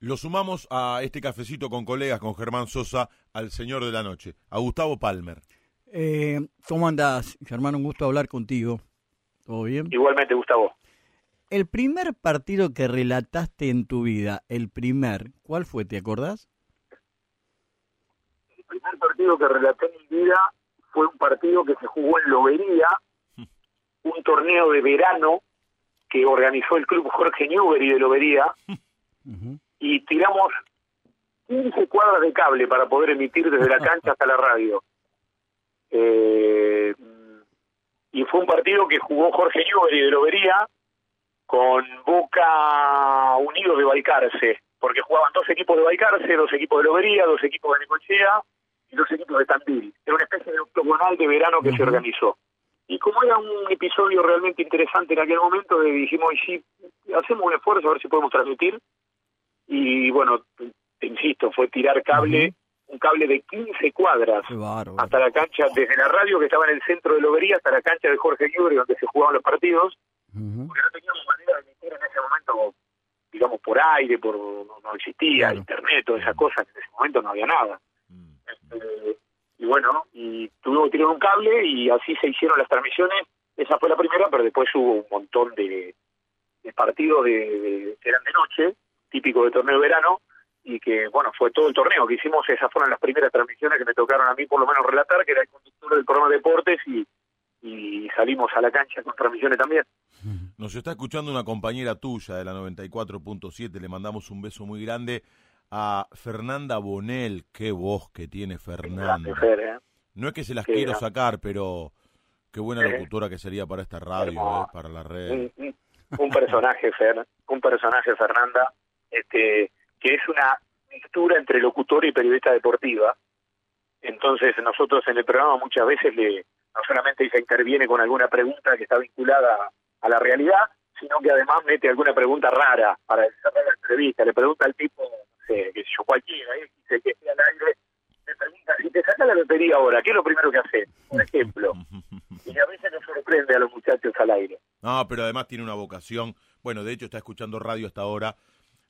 Lo sumamos a este cafecito con colegas, con Germán Sosa, al señor de la noche, a Gustavo Palmer. Eh, ¿Cómo andás, Germán? Un gusto hablar contigo. ¿Todo bien? Igualmente, Gustavo. El primer partido que relataste en tu vida, el primer, ¿cuál fue? ¿Te acordás? El primer partido que relaté en mi vida fue un partido que se jugó en Lobería, [LAUGHS] un torneo de verano que organizó el club Jorge Newbery de Lobería y tiramos 15 cuadras de cable para poder emitir desde la cancha hasta la radio. Eh, y fue un partido que jugó Jorge Newbery de Lobería con Boca Unido de Balcarce, porque jugaban dos equipos de Balcarce, dos equipos de Lobería, dos equipos de Necochea y dos equipos de Tandil. Era una especie de octogonal de verano que se organizó. Y como era un episodio realmente interesante en aquel momento, dijimos, y si hacemos un esfuerzo a ver si podemos transmitir, y bueno, te insisto, fue tirar cable, un cable de 15 cuadras hasta la cancha, desde la radio que estaba en el centro de Lobería hasta la cancha de Jorge Libre donde se jugaban los partidos, porque no teníamos manera de emitir en ese momento, digamos, por aire, por no, existía internet, todas esas cosas, en ese momento no había nada. Mm. Este, y bueno, y tuvimos que tirar un cable y así se hicieron las transmisiones. Esa fue la primera, pero después hubo un montón de, partidos de, que eran de noche típico de torneo de verano, y que, bueno, fue todo el torneo que hicimos, esas fueron las primeras transmisiones que me tocaron a mí por lo menos relatar, que era el conductor del programa de deportes y, y salimos a la cancha con transmisiones también. Nos está escuchando una compañera tuya de la 94.7, le mandamos un beso muy grande a Fernanda Bonel, qué voz que tiene Fernanda. ¿eh? No es que se las quiero sacar, pero qué buena locutora que sería para esta radio, ¿eh? para la red. Un, un personaje, Fer, un personaje, Fernanda este, que es una mixtura entre locutor y periodista deportiva. Entonces nosotros en el programa muchas veces le no solamente se interviene con alguna pregunta que está vinculada a la realidad, sino que además mete alguna pregunta rara para cerrar la entrevista. Le pregunta al tipo, no sé, que yo cualquiera, ¿eh? dice que esté al aire, le pregunta, si te saca la lotería ahora, ¿qué es lo primero que haces? Por ejemplo. [LAUGHS] Y a veces nos sorprende a los muchachos al aire. No, pero además tiene una vocación. Bueno, de hecho está escuchando radio hasta ahora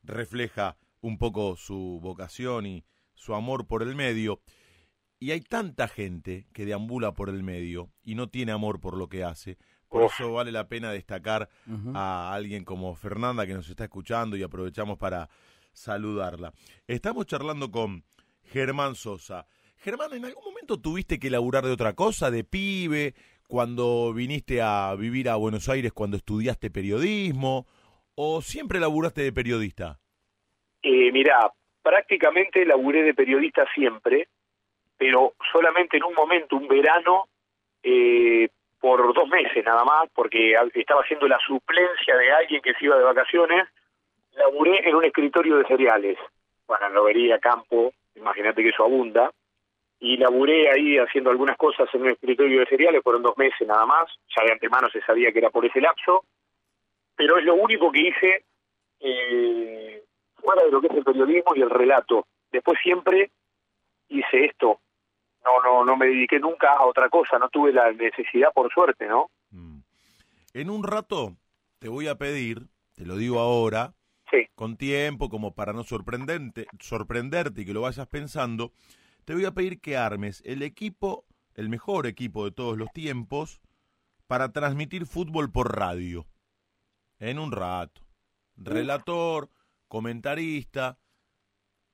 refleja un poco su vocación y su amor por el medio. Y hay tanta gente que deambula por el medio y no tiene amor por lo que hace. Por eso vale la pena destacar a alguien como Fernanda que nos está escuchando y aprovechamos para saludarla. Estamos charlando con Germán Sosa. Germán, ¿en algún momento tuviste que laburar de otra cosa, de pibe, cuando viniste a vivir a Buenos Aires, cuando estudiaste periodismo? o siempre laburaste de periodista? Eh, mirá, prácticamente laburé de periodista siempre, pero solamente en un momento, un verano, eh, por dos meses nada más, porque estaba haciendo la suplencia de alguien que se iba de vacaciones, laburé en un escritorio de cereales. Lobería, Campo, imagínate que eso abunda. Y laburé ahí haciendo algunas cosas en un escritorio de cereales, fueron dos meses nada más, ya de antemano se sabía que era por ese lapso pero es lo único que hice eh, fuera de lo que es el periodismo y el relato. Después siempre hice esto, no, no, no me dediqué nunca a otra cosa, no tuve la necesidad por suerte, ¿no? Mm. En un rato te voy a pedir, te lo digo ahora, con tiempo, como para no sorprenderte, sorprenderte y que lo vayas pensando, te voy a pedir que armes el equipo, el mejor equipo de todos los tiempos, para transmitir fútbol por radio. En un rato. Relator, comentarista,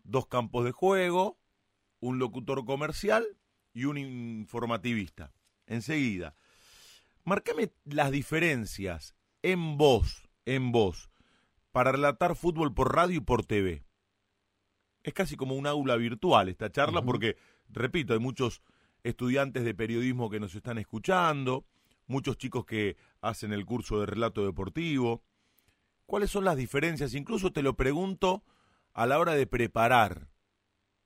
dos campos de juego, un locutor comercial y un informativista. Enseguida. Márcame las diferencias en voz, en voz, para relatar fútbol por radio y por TV. Es casi como un aula virtual esta charla porque, repito, hay muchos estudiantes de periodismo que nos están escuchando, muchos chicos que hacen el curso de relato deportivo. ¿Cuáles son las diferencias? Incluso te lo pregunto a la hora de preparar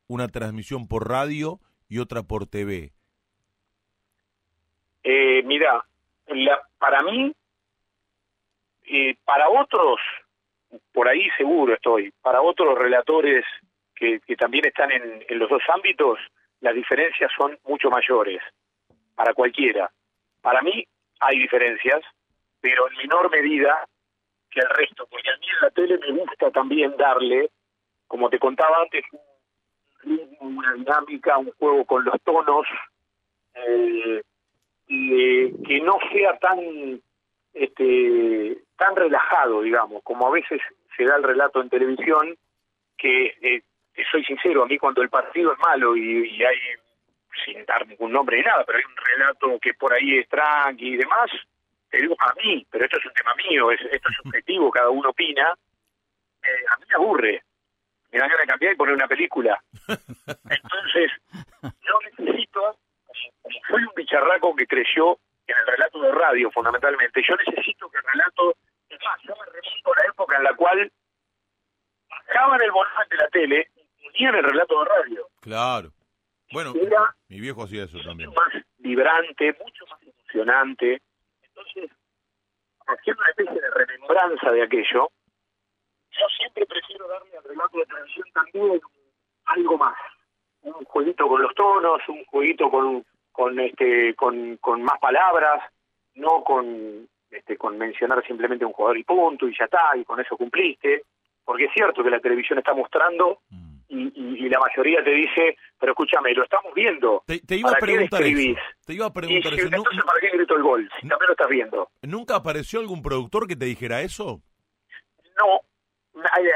una transmisión por radio y otra por TV. Eh, mira, para mí, eh, para otros por ahí seguro estoy. Para otros relatores que, también están en, los dos ámbitos, las diferencias son mucho mayores. Para cualquiera. Para mí hay diferencias, pero en menor medida que el resto, porque a mí en la tele me gusta también darle, como te contaba antes, un ritmo, una dinámica, un juego con los tonos, eh, y que no sea tan este tan relajado, digamos, como a veces se da el relato en televisión, que eh, soy sincero, a mí cuando el partido es malo y, hay, sin dar ningún nombre ni nada, pero hay un relato que por ahí es tranqui y demás, te digo a mí, pero esto es un tema mío, es, esto es [LAUGHS] subjetivo, cada uno opina, eh, a mí me aburre, me dan ganas de cambiar y poner una película. Entonces, yo necesito, soy un bicharraco que creció en el relato de radio fundamentalmente, yo necesito que el relato, es más, yo me remito a la época en la cual bajaban el volumen de la tele y ponían el relato de radio. Claro. Bueno, mi viejo hacía eso también. Mucho más vibrante, mucho más emocionante. Entonces, haciendo una especie de remembranza de aquello, yo siempre prefiero darle al relato de televisión también algo más. Un jueguito con los tonos, un jueguito con con este con, con más palabras, no con este con mencionar simplemente un jugador y punto y ya está y con eso cumpliste, porque es cierto que la televisión está mostrando mm. y, y, la mayoría te dice, pero escúchame, lo estamos viendo. Te, iba a preguntar eso. Te iba a preguntar eso. Entonces, ¿para qué grito el gol? Si también lo estás viendo. ¿Nunca apareció algún productor que te dijera eso? No,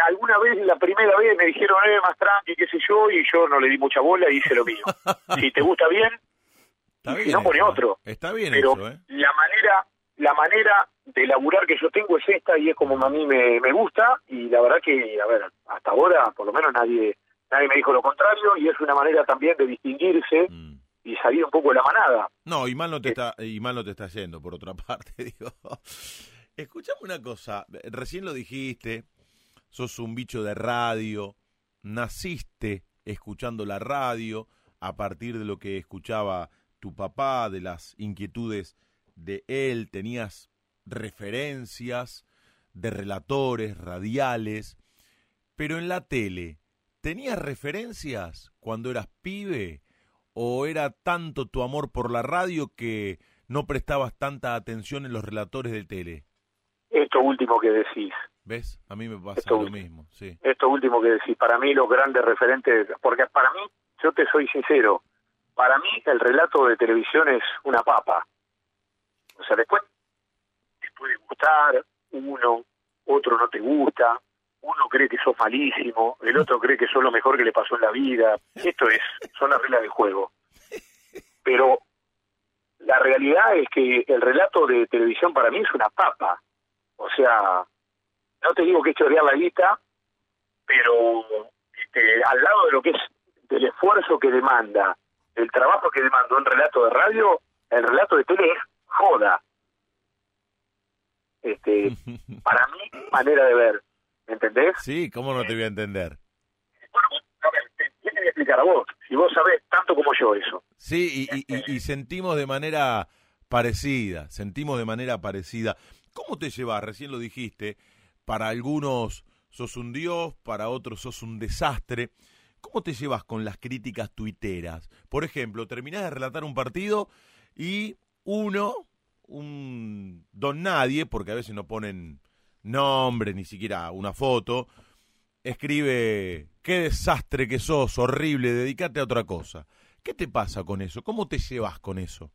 alguna vez, la primera vez me dijeron, eh, más tranqui, qué sé yo, y yo no le di mucha bola y hice lo mío. [LAUGHS] si te gusta bien, si no pone otro. Está bien Pero eso, ¿eh? la manera, la manera de laburar que yo tengo es esta y es como a mí me, me gusta y la verdad que, a ver, hasta ahora por lo menos nadie nadie me dijo lo contrario y es una manera también de distinguirse mm. y salir un poco de la manada. No, y mal no te eh. está y mal no te está yendo por otra [LAUGHS] parte, digo. Escuchame una cosa, recién lo dijiste, sos un bicho de radio, naciste escuchando la radio a partir de lo que escuchaba tu papá, de las inquietudes de él, tenías referencias de relatores radiales, pero en la tele, ¿tenías referencias cuando eras pibe? ¿O era tanto tu amor por la radio que no prestabas tanta atención en los relatores de tele? Esto último que decís. ¿Ves? A mí me pasa lo mismo, sí. Esto último que decís, para mí los grandes referentes, porque para mí, yo te soy sincero, para mí el relato de televisión es una papa. O sea, después te puede gustar uno, otro no te gusta, uno cree que sos malísimo, el otro cree que sos lo mejor que le pasó en la vida. Esto es, son las reglas del juego. Pero la realidad es que el relato de televisión para mí es una papa. O sea, no te digo que es chorrear la lista, pero este, al lado de lo que es del esfuerzo que demanda el trabajo que demandó un relato de radio, el relato de tele joda. Este, [LAUGHS] para mí, manera de ver, ¿me entendés? Sí, ¿cómo no te voy a entender? Bueno, a ver, ¿qué te voy a explicar a vos? Si vos sabés tanto como yo eso. Sí, y, y, y, sentimos de manera parecida, sentimos de manera parecida. ¿Cómo te llevas? Recién lo dijiste, para algunos sos un dios, para otros sos un desastre. ¿Cómo te llevas con las críticas tuiteras? Por ejemplo, terminás de relatar un partido y uno, un don nadie, porque a veces no ponen nombre, ni siquiera una foto, escribe, qué desastre que sos, horrible, dedícate a otra cosa. ¿Qué te pasa con eso? ¿Cómo te llevas con eso?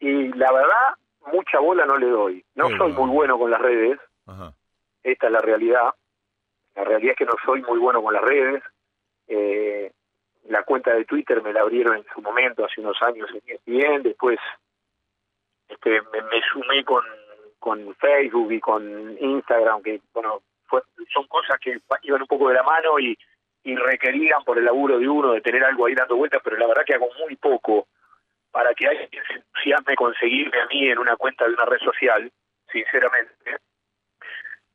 Y la verdad, mucha bola no le doy. No soy muy bueno con las redes. Esta es la realidad. La realidad es que no soy muy bueno con las redes. Eh, la cuenta de Twitter me la abrieron en su momento, hace unos años bien. Después este, me, sumé con, con Facebook y con Instagram, que bueno, son cosas que iban un poco de la mano y, y requerían por el laburo de uno de tener algo ahí dando vueltas, pero la verdad que hago muy poco para que alguien se entusiasme conseguirme a mí en una cuenta de una red social, sinceramente.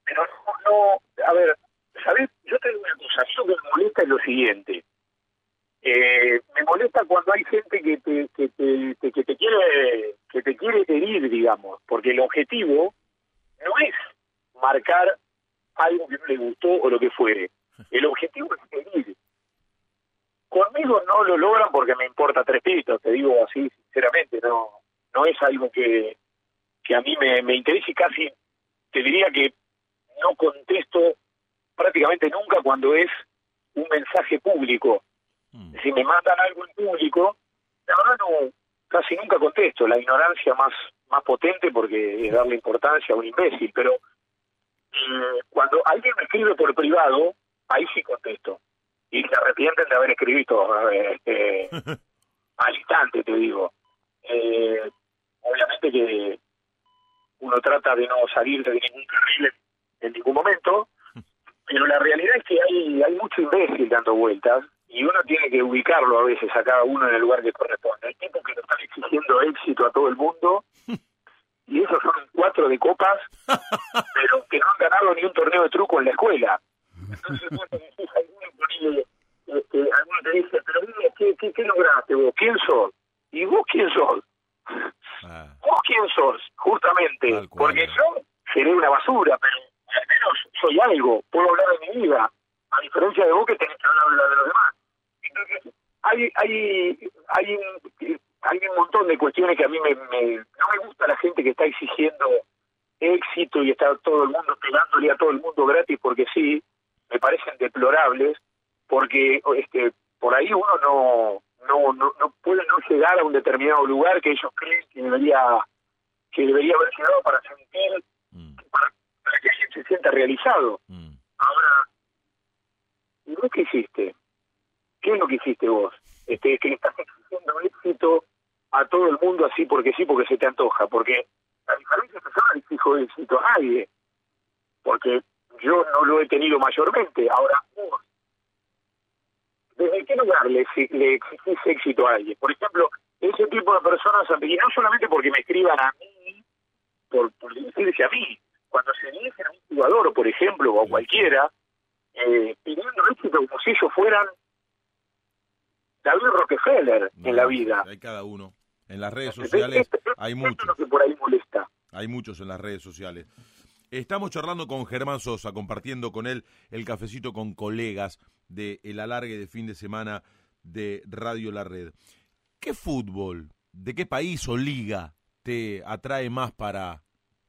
Pero no, no a ver, ¿sabes? Yo tengo una cosa, lo que me molesta es lo siguiente. Eh, me molesta cuando hay gente que te, que te, que te quiere que te quiere herir, digamos, porque el objetivo no es marcar algo que no le gustó o lo que fuere. El objetivo es herir. Conmigo no lo logran porque me importa tres pitos, te digo así sinceramente, no no es algo que, que a mí me, me interesa y casi te diría que no contesto prácticamente nunca cuando es un mensaje público. Mm. Si me mandan algo en público, la verdad no, casi nunca contesto, la ignorancia más, más potente porque es darle importancia a un imbécil, pero eh, cuando alguien me escribe por privado, ahí sí contesto. Y se arrepienten de haber escrito este, [LAUGHS] al instante, te digo. Eh, obviamente que uno trata de no salir de ningún carril en ningún momento, [LAUGHS] pero la realidad es que hay, hay mucho imbécil dando vueltas y uno tiene que ubicarlo a veces a cada uno en el lugar que corresponde. Hay tipos que le están exigiendo éxito a todo el mundo [LAUGHS] y esos son cuatro de copas, pero que no han ganado ni un torneo de truco en la escuela. Entonces vos te decís, alguno, este, alguno te dice, pero dime, ¿qué, qué, qué lograste vos? ¿Quién sos? ¿Y vos quién sos? Ah. ¿Vos quién sos? Justamente, porque yo seré una basura, pero al menos soy algo, puedo hablar de mi vida, a diferencia de vos que tenés que hablar de los demás. Entonces, hay, hay, hay, un, hay un montón de cuestiones que a mí me, no me gusta la gente que está exigiendo éxito y está todo el mundo pegándole a todo el mundo gratis porque sí, me parecen deplorables, porque este por ahí uno no no, no, no puede no llegar a un determinado lugar que ellos creen que debería que debería haber llegado para sentir mm. para, que alguien se sienta realizado. Mm. Ahora, ¿y vos qué hiciste? ¿Qué es lo que hiciste vos? Este, que le estás exigiendo éxito a todo el mundo así porque sí, porque se te antoja, porque la diferencia que yo no exijo éxito a nadie, porque yo no lo he tenido mayormente. Ahora, vos, ¿desde qué lugar le, le exigís éxito a alguien? Por ejemplo, ese tipo de personas, y no solamente porque me escriban a mí, por, por a mí, cuando se dirigen a un jugador, por ejemplo, o a cualquiera, eh, pidiendo éxito como si ellos fueran David Rockefeller en la vida. Hay cada uno. En las redes sociales hay muchos. que por ahí molesta. Hay muchos en las redes sociales. Estamos charlando con Germán Sosa, compartiendo con él el cafecito con colegas de el alargue de fin de semana de Radio La Red. ¿Qué fútbol, de qué país o liga te atrae más para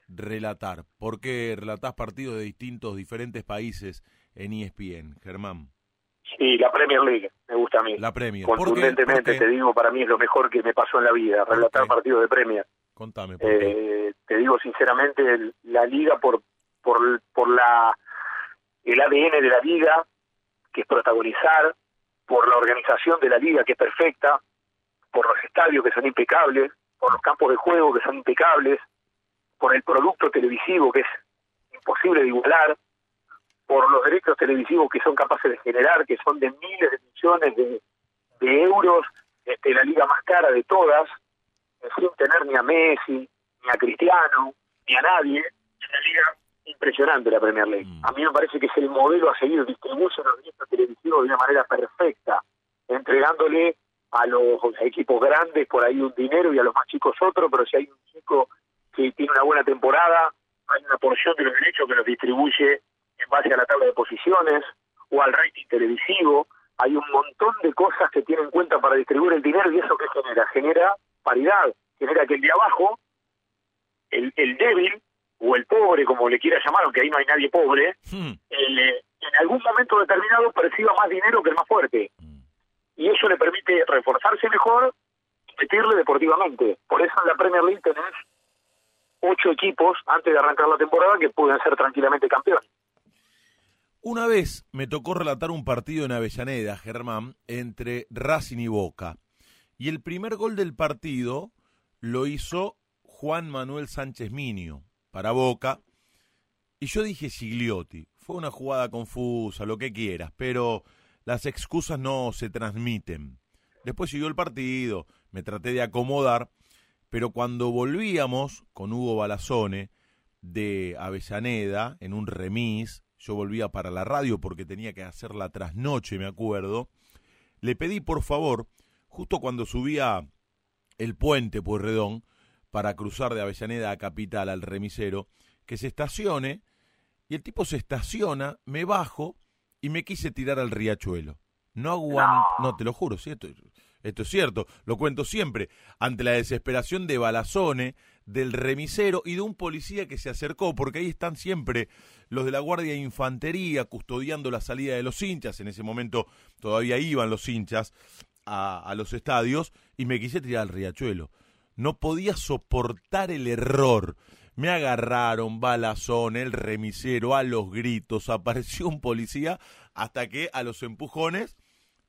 relatar? ¿Por qué relatás partidos de distintos, diferentes países en ESPN, Germán? Sí, la Premier League me gusta a mí. La Premier. Contundentemente te digo, para mí es lo mejor que me pasó en la vida, relatar partidos de Premier. Contame. Eh, te digo sinceramente, la liga por por por la el ADN de la liga, que es protagonizar, por la organización de la liga que es perfecta, por los estadios que son impecables, por los campos de juego que son impecables, por el producto televisivo que es imposible de igualar, por los derechos televisivos que son capaces de generar, que son de miles de millones de, euros, este, la liga más cara de todas, sin tener ni a Messi, ni a Cristiano, ni a nadie, es una liga impresionante la Premier League. Mm. A mí me parece que es el modelo a seguir, distribuye los derechos televisivos de una manera perfecta, entregándole a los equipos grandes por ahí un dinero y a los más chicos otro, pero si hay un chico que tiene una buena temporada, hay una porción de los derechos que los distribuye en base a la tabla de posiciones o al rating televisivo. hay un montón de cosas que tiene en cuenta para distribuir el dinero y eso que genera, genera paridad, genera que el de abajo, el, el débil o el pobre, como le quiera llamar, aunque ahí no hay nadie pobre, hmm. eh, en algún momento determinado perciba más dinero que el más fuerte. Hmm. Y eso le permite reforzarse mejor, competirle deportivamente. Por eso en la Premier League tenés ocho equipos antes de arrancar la temporada que pueden ser tranquilamente campeones. Una vez me tocó relatar un partido en Avellaneda, Germán, entre Racing y Boca. Y el primer gol del partido lo hizo Juan Manuel Sánchez Minio para Boca. Y yo dije Sigliotti. Fue una jugada confusa, lo que quieras, pero las excusas no se transmiten. Después siguió el partido, me traté de acomodar, pero cuando volvíamos con Hugo Balazone de Avellaneda en un remis, yo volvía para la radio porque tenía que hacer la trasnoche, me acuerdo, le pedí por favor, justo cuando subía el puente Pueyrredón para cruzar de Avellaneda a Capital al remisero, que se estacione, y el tipo se estaciona, me bajo y me quise tirar al riachuelo. No aguanto, no. te lo juro, ¿sí? esto, esto es cierto, lo cuento siempre, ante la desesperación de Balazone, del remisero y de un policía que se acercó, porque ahí están siempre los de la Guardia de Infantería custodiando la salida de los hinchas, en ese momento todavía iban los hinchas a, los estadios, y me quise tirar al riachuelo. No podía soportar el error. Me agarraron, balazón, el remisero, a los gritos, [LAUGHS] apareció un policía, hasta que a los empujones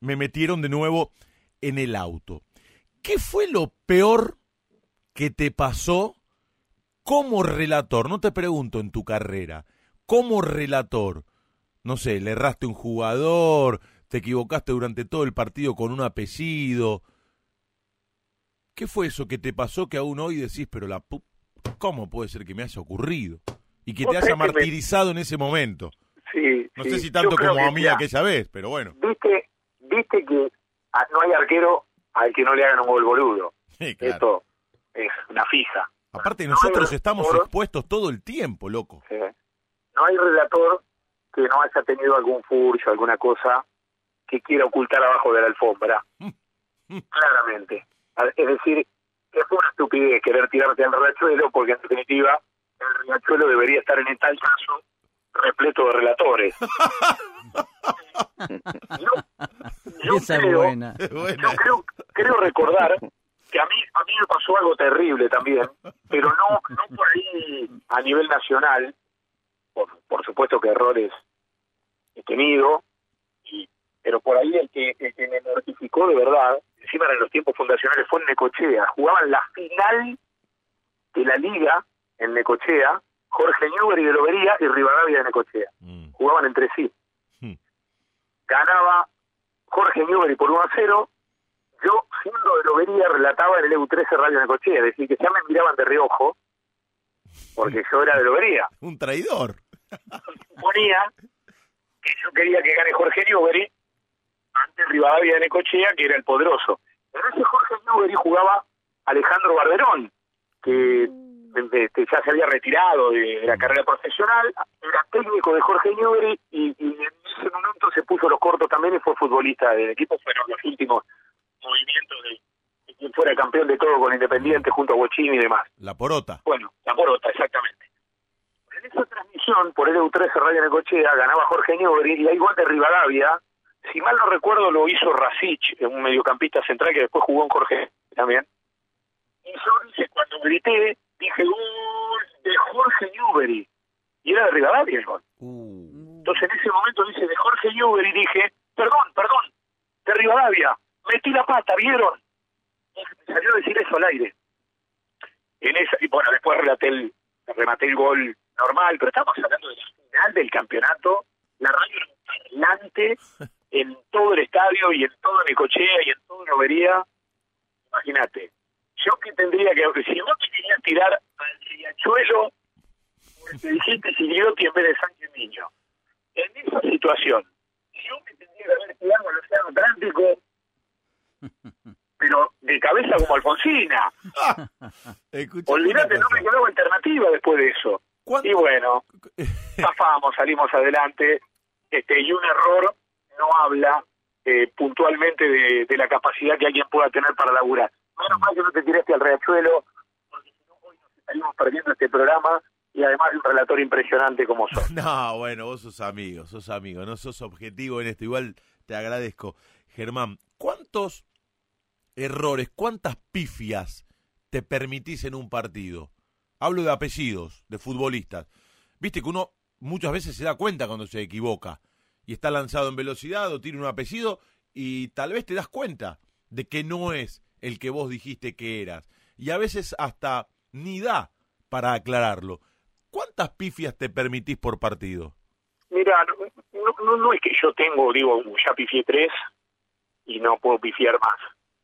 me metieron de nuevo en el auto. ¿Qué fue lo peor que te pasó como relator? No te pregunto en tu carrera, como relator. No sé, le erraste un jugador, te equivocaste durante todo el partido con un apellido. ¿Qué fue eso que te pasó que aún hoy decís, pero la ¿cómo puede ser que me haya ocurrido? Y que te haya martirizado en ese momento. Sí. No sé si tanto como a mí aquella vez, pero bueno. Viste, viste que no hay arquero al que no le hagan un gol boludo. [LAUGHS] Sí, claro. Esto es una fija. Aparte, nosotros estamos expuestos todo el tiempo, loco. No hay relator que no haya tenido algún furcio, alguna cosa que quiera ocultar abajo de la alfombra. [LAUGHS] Claramente. Es decir, es una estupidez querer tirarte al riachuelo porque en definitiva el riachuelo debería estar en tal caso repleto de relatores. [LAUGHS] yo, creo, creo, recordar que a mí a mí me pasó algo terrible también, pero no no por ahí a nivel nacional. Por, por supuesto que errores he tenido, y, pero por ahí el que, el que me mortificó de verdad, encima en los tiempos fundacionales, fue en Necochea. Jugaban la final de la liga en Necochea, Jorge Newbery de Lobería y Rivadavia de Necochea. Mm. Jugaban entre sí. Mm. Ganaba Jorge Newbery por 1 a 0. Yo, siendo de Lobería, relataba en el EU13 Radio Necochea, es decir, que ya me miraban de reojo, porque yo era de Lobería. [LAUGHS] Un traidor. Suponía que yo quería que gane Jorge Newbery ante Rivadavia de Necochea, que era el poderoso. En ese Jorge Newbery jugaba Alejandro Barberón, que este, ya se había retirado de, la carrera profesional, era técnico de Jorge Newbery y, en ese momento se puso los cortos también y fue futbolista del equipo, fueron los últimos movimientos de, quien fuera campeón de todo con Independiente junto a Bochini y demás. La Porota. Bueno, la Porota, exactamente. En esa transmisión por el EU13 Radio Necochea ganaba Jorge Newbery y hay gol de Rivadavia. Si mal no recuerdo lo hizo Rasic, un mediocampista central que después jugó en Jorge también. Y yo dice, cuando grité, dije gol de Jorge Newbery. Y era de Rivadavia el gol. Uh. Entonces en ese momento dice de Jorge Newbery, dije, perdón, perdón, de Rivadavia, metí la pata, ¿vieron? Y me salió a decir eso al aire. En esa, y bueno, después relaté el, rematé el gol normal, pero estamos hablando del final del campeonato, la radio era [LAUGHS] en todo el estadio y en todo Necochea y en todo Novería. Imagínate, yo que tendría que, si vos te querías tirar al riachuelo, porque dijiste Sigliotti en vez de Sánchez Niño, en esa situación, yo me tendría que haber tirado al Océano Atlántico, pero de cabeza como Alfonsina. [LAUGHS] Olvídate, no me quedaba alternativa después de eso. Y bueno, [LAUGHS] zafamos, salimos adelante, este y un error no habla eh, puntualmente de, la capacidad que alguien pueda tener para laburar. Menos mal que no te tiraste al riachuelo, porque si no hoy nos estaríamos perdiendo este programa y además un relator impresionante como sos. [LAUGHS] No, bueno, vos sos amigo, sos amigo, no sos objetivo en esto. Igual te agradezco. Germán, ¿cuántos errores, cuántas pifias te permitís en un partido? Hablo de apellidos, de futbolistas. Viste que uno muchas veces se da cuenta cuando se equivoca y está lanzado en velocidad o tiene un apellido y tal vez te das cuenta de que no es el que vos dijiste que eras. Y a veces hasta ni da para aclararlo. ¿Cuántas pifias te permitís por partido? Mira, no, es que yo tengo, digo, ya pifié tres y no puedo pifiar más.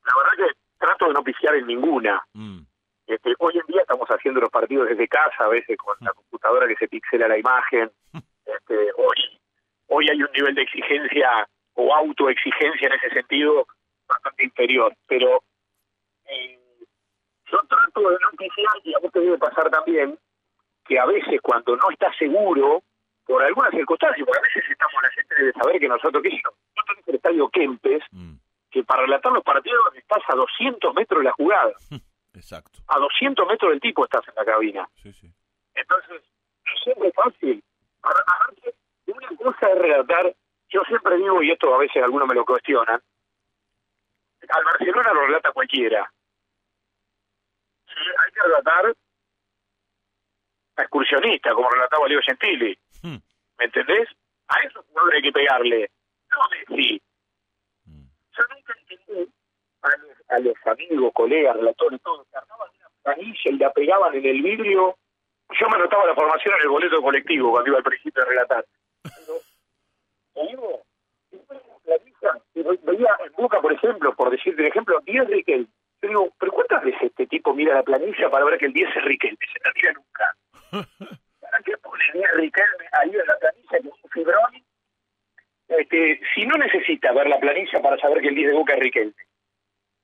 La verdad que trato de no pifiar en ninguna. Mm. Este, hoy en día estamos haciendo los partidos desde casa, a veces con la computadora que se pixela la imagen. [LAUGHS] Este, hoy, hoy hay un nivel de exigencia o autoexigencia en ese sentido bastante inferior. Pero eh, yo trato de no pifiar, y a vos te debe pasar también, que a veces cuando no estás seguro, por algunas circunstancias, porque a veces estamos, la gente debe saber que nosotros, que yo, no el estadio Kempes, mm. Que para relatar los partidos estás a 200 metros de la jugada. [LAUGHS] Exacto. A 200 metros del tipo estás en la cabina. Sí, sí. Entonces, es siempre fácil. Una cosa es relatar, yo siempre digo, y esto a veces algunos me lo cuestionan, al Barcelona lo relata cualquiera. Sí, hay que relatar a excursionista, como relataba Leo Gentili. Hmm. ¿Me entendés? A eso no hay que pegarle. No, sí. Yo nunca entendí a los, amigos, colegas, relatores, todos, que armaban una planilla y la pegaban en el vidrio. Yo me anotaba la formación en el boleto colectivo cuando iba al principio a relatar. Pero, digo, veía en Boca, por ejemplo, por decirte un ejemplo, 10 Riquel. Yo digo, ¿pero cuántas veces este tipo mira la planilla para ver que el 10 es Riquel? Se la mira nunca. [LAUGHS] ¿Para qué pone Riquelme ahí en la planilla que es un fibrón? Este, si no necesita ver la planilla para saber que el 10 de Boca es Riquelme.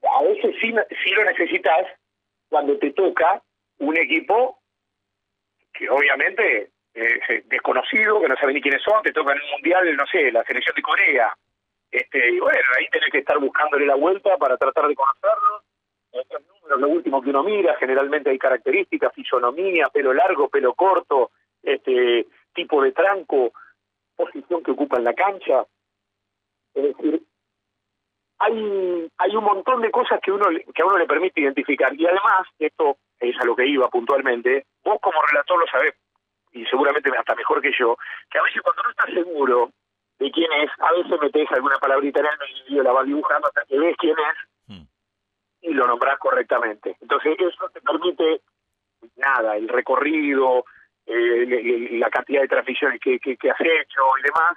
A veces sí, lo necesitas cuando te toca un equipo que obviamente es desconocido, que no sabe ni quiénes son, te toca en un mundial, no sé, la selección de Corea. Este, y bueno, ahí tenés que estar buscándole la vuelta para tratar de conocerlo estos números, lo último que uno mira, generalmente hay características, fisonomía, pelo largo, pelo corto, este tipo de tranco, posición que ocupa en la cancha. Es decir, hay, hay un montón de cosas que uno que a uno le permite identificar. Y además, esto es a lo que iba puntualmente, vos como relator lo sabés, y seguramente hasta mejor que yo, que a veces cuando no estás seguro de quién es, a veces metes alguna palabrita en el medio, la vas dibujando hasta que ves quién es, y lo nombrás correctamente. Entonces eso te permite, nada, el recorrido, eh, la cantidad de transmisiones que, que, has hecho y demás,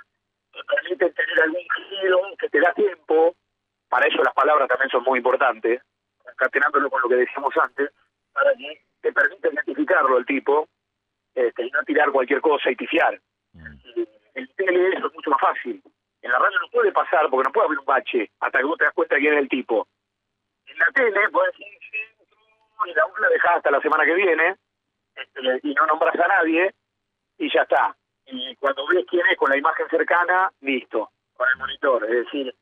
te permite tener algún giro que te da tiempo, para eso las palabras también son muy importantes, concatenándolo con lo que decíamos antes, para que te permite identificarlo el tipo este, y no tirar cualquier cosa y tifiar. Mm. El tele eso es mucho más fácil. En la radio no puede pasar porque no puede haber un bache hasta que vos te das cuenta quién es el tipo en la tele puedes decir y la una dejás hasta la semana que viene y no nombras a nadie y ya está. Y cuando ves quién es con la imagen cercana, listo, con el monitor. Es decir,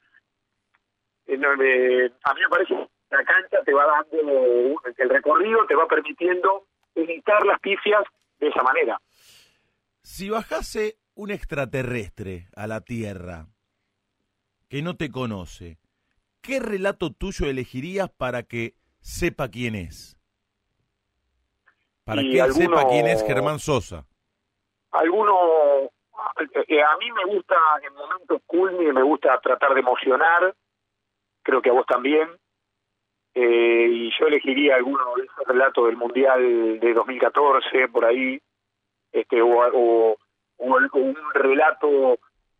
eh, a mí me parece que la cancha te va dando, el recorrido te va permitiendo evitar las pifias de esa manera. Si bajase un extraterrestre a la Tierra que no te conoce, ¿qué relato tuyo elegirías para que sepa quién es? Para que él sepa quién es Germán Sosa. Alguno, eh, a mí me gusta en momentos cool, me gusta tratar de emocionar, creo que a vos también, eh, y yo elegiría alguno de esos relatos del Mundial de 2014, por ahí, este o, o un relato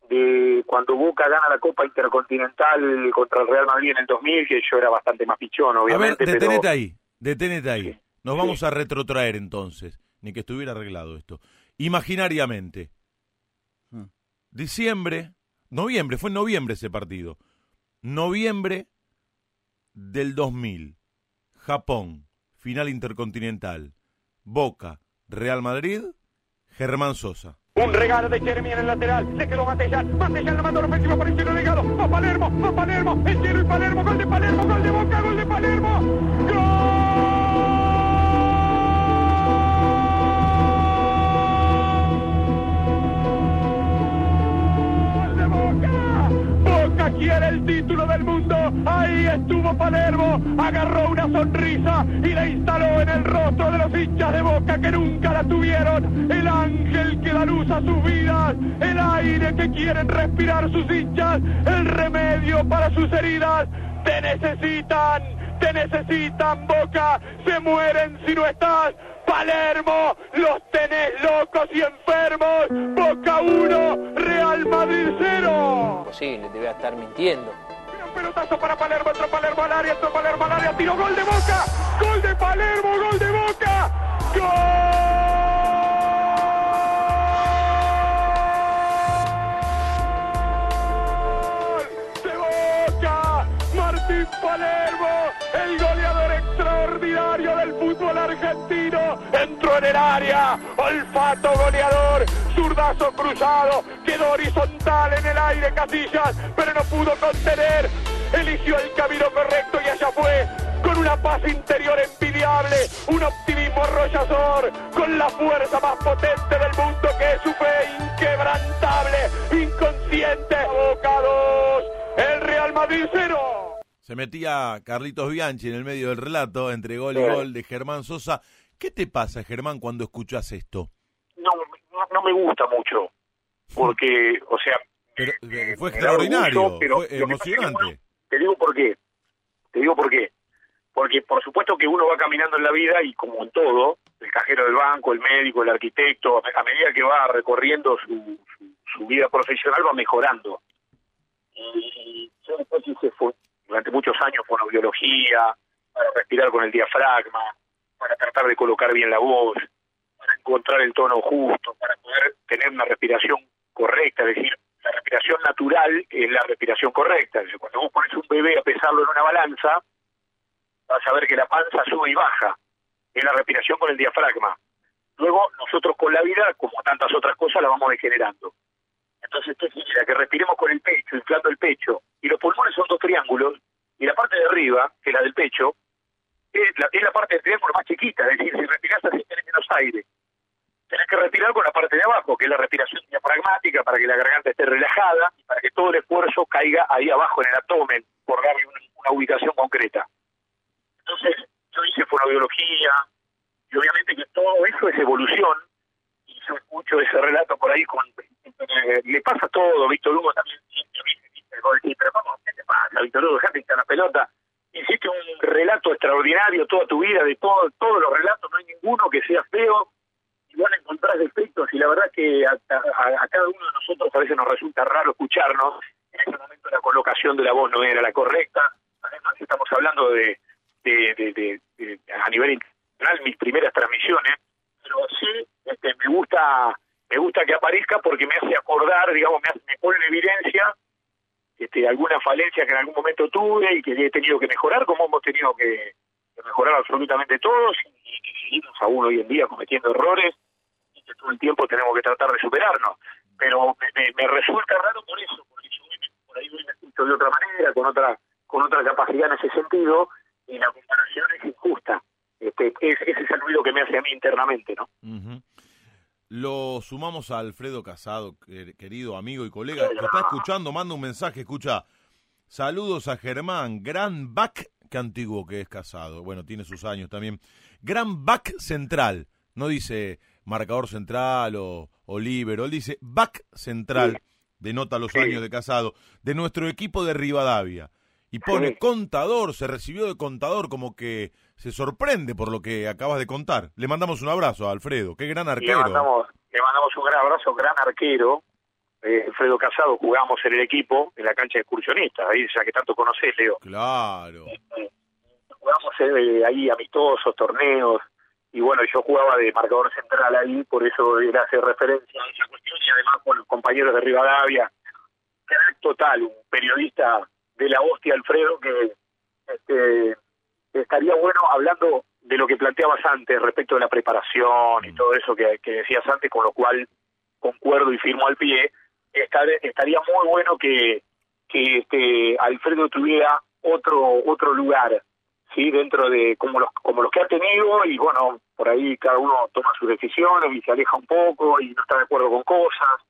de cuando Boca gana la Copa Intercontinental contra el Real Madrid en el 2000, que yo era bastante más pichón, obviamente. A ver, detenete ahí, detenete ahí. Nos vamos a retrotraer entonces, ni que estuviera arreglado esto. Imaginariamente, hmm. diciembre, noviembre, fue en noviembre ese partido. Noviembre del 2000, Japón, final intercontinental, Boca, Real Madrid, Germán Sosa. Un regalo de Jeremy en el lateral. Se quedó Matellán. Matellán la mandó ofensiva por el cielo legado. Va Palermo. Va Palermo. El cielo y Palermo. Gol de Palermo. Gol de Boca. Gol de Palermo. ¡Gol! Quiere el título del mundo. Ahí estuvo Palermo, agarró una sonrisa y la instaló en el rostro de los hinchas de boca que nunca la tuvieron. El ángel que da luz a sus vidas, el aire que quieren respirar sus hinchas, el remedio para sus heridas. Te necesitan, te necesitan boca, se mueren si no estás. Palermo, los tenés locos y enfermos. Boca 1, Real Madrid 0. Imposible, te voy a estar mintiendo. Un pelotazo para Palermo, entró Palermo al área, entró Palermo al área, tiro gol de Boca. Gol de Palermo, gol de Boca. ¡Gol! Palermo, el goleador extraordinario del fútbol argentino. Entró en el área, olfato goleador, zurdazo cruzado, quedó horizontal en el aire Casillas, pero no pudo contener. Eligió el camino correcto y allá fue con una paz interior envidiable, un optimismo arrollador, con la fuerza más potente del mundo que es su fe inquebrantable, inconsciente. Boca 2, el Real Madrid 0. Se metía Carlitos Bianchi en el medio del relato entre gol y gol de Germán Sosa. ¿Qué te pasa, Germán, cuando escuchas esto? No, no, me gusta mucho, porque, o sea... Pero, eh, fue extraordinario, fue emocionante. te digo por qué, te digo por qué. Porque por supuesto que uno va caminando en la vida y como en todo, el cajero del banco, el médico, el arquitecto, a medida que va recorriendo su, su, vida profesional va mejorando. Y, yo después hice durante muchos años fonobiología, para respirar con el diafragma, para tratar de colocar bien la voz, para encontrar el tono justo, para poder tener una respiración correcta, es decir, la respiración natural es la respiración correcta. cuando vos pones un bebé a pesarlo en una balanza, vas a ver que la panza sube y baja. Es la respiración con el diafragma. Luego, nosotros con la vida, como tantas otras cosas, la vamos degenerando. Entonces, ¿qué significa? Que respiremos con el pecho, inflando el pecho. Y los pulmones son dos triángulos, y la parte de arriba, que es la del pecho, es la, es la parte del triángulo más chiquita. Es decir, si respirás así, tenés menos aire. Tenés que respirar con la parte de abajo, que es la respiración diafragmática, para que la garganta esté relajada y para que todo el esfuerzo caiga ahí abajo en el abdomen, por darle una, ubicación concreta. Entonces, yo hice fonobiología, y obviamente que todo eso es evolución, yo escucho ese relato por ahí con eh, le pasa todo, Víctor Hugo también pero vamos, ¿qué te pasa, Víctor Hugo? Dejate la pelota. Hiciste un relato extraordinario toda tu vida, de todo, todos los relatos, no hay ninguno que sea feo, y vos encontrás defectos, y la verdad que a, cada uno de nosotros a veces nos resulta raro escucharnos, en ese momento la colocación de la voz no era la correcta, además estamos hablando de, de, de, a nivel internacional, mis primeras transmisiones, pero sí este, me gusta me gusta que aparezca porque me hace acordar, digamos, me, me pone en evidencia este, alguna falencia que en algún momento tuve y que he tenido que mejorar, como hemos tenido que, mejorar absolutamente todos y, que seguimos aún hoy en día cometiendo errores y que todo el tiempo tenemos que tratar de superarnos. Pero me, resulta raro por eso, porque yo por ahí me escucho de otra manera, con otra con otra capacidad en ese sentido, y la comparación es injusta. Este, ese es el ruido que me hace a mí internamente, ¿no? Lo sumamos a Alfredo Casado, querido amigo y colega, que está escuchando, manda un mensaje, escucha, saludos a Germán, gran back, qué antiguo que es Casado, bueno, tiene sus años también, gran back central, no dice marcador central o, o él dice back central, denota los años de Casado, de nuestro equipo de Rivadavia. Y pone contador, se recibió de contador como que se sorprende por lo que acabas de contar. Le mandamos un abrazo a Alfredo, qué gran arquero. Le mandamos, le mandamos un gran abrazo, gran arquero. Eh, Alfredo Casado, jugamos en el equipo, en la cancha de excursionistas, ahí ya que tanto conocés, Leo. Claro. Eh, jugamos eh, ahí amistosos, torneos, y bueno, yo jugaba de marcador central ahí, por eso era hacer referencia a esa cuestión, y además con los compañeros de Rivadavia. Total, un periodista de la hostia, Alfredo, que este, estaría bueno hablando de lo que planteabas antes respecto de la preparación y mm. todo eso que, decías antes, con lo cual concuerdo y firmo al pie, estaría muy bueno que, que este Alfredo tuviera otro otro lugar sí dentro de como los como los que ha tenido y bueno por ahí cada uno toma sus decisiones y se aleja un poco y no está de acuerdo con cosas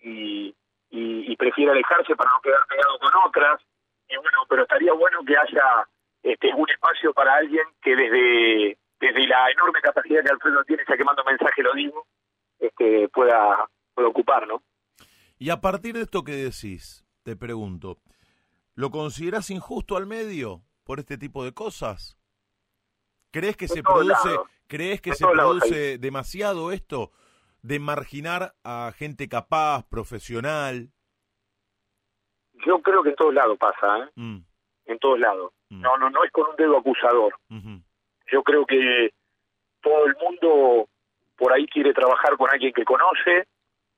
y, y, prefiere alejarse para no quedar pegado con otras y bueno pero estaría bueno que haya este un espacio para alguien que desde desde la enorme capacidad que Alfredo tiene ya que mando mensaje lo digo este pueda pueda ocupar no y a partir de esto que decís te pregunto ¿Lo consideras injusto al medio por este tipo de cosas? ¿Crees que se produce, crees que se produce demasiado esto de marginar a gente capaz, profesional? Yo creo que en todos lados pasa, ¿eh? Mm. En todos lados. Mm. No, no, no es con un dedo acusador. Yo creo que todo el mundo por ahí quiere trabajar con alguien que conoce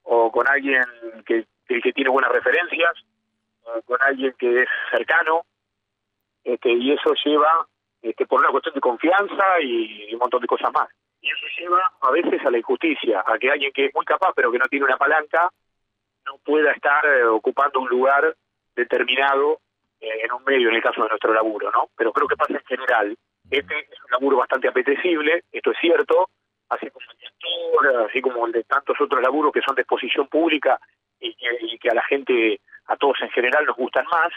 o con alguien que, que tiene buenas referencias con alguien que es cercano, este, y eso lleva, este, por una cuestión de confianza y, un montón de cosas más. Y eso lleva a veces a la injusticia, a que alguien que es muy capaz pero que no tiene una palanca no pueda estar eh, ocupando un lugar determinado en un medio, en el caso de nuestro laburo, ¿no? Pero creo que pasa en general. Este es un laburo bastante apetecible, esto es cierto, así como el así como el de tantos otros laburos que son de exposición pública y que a la gente a todos en general nos gustan más,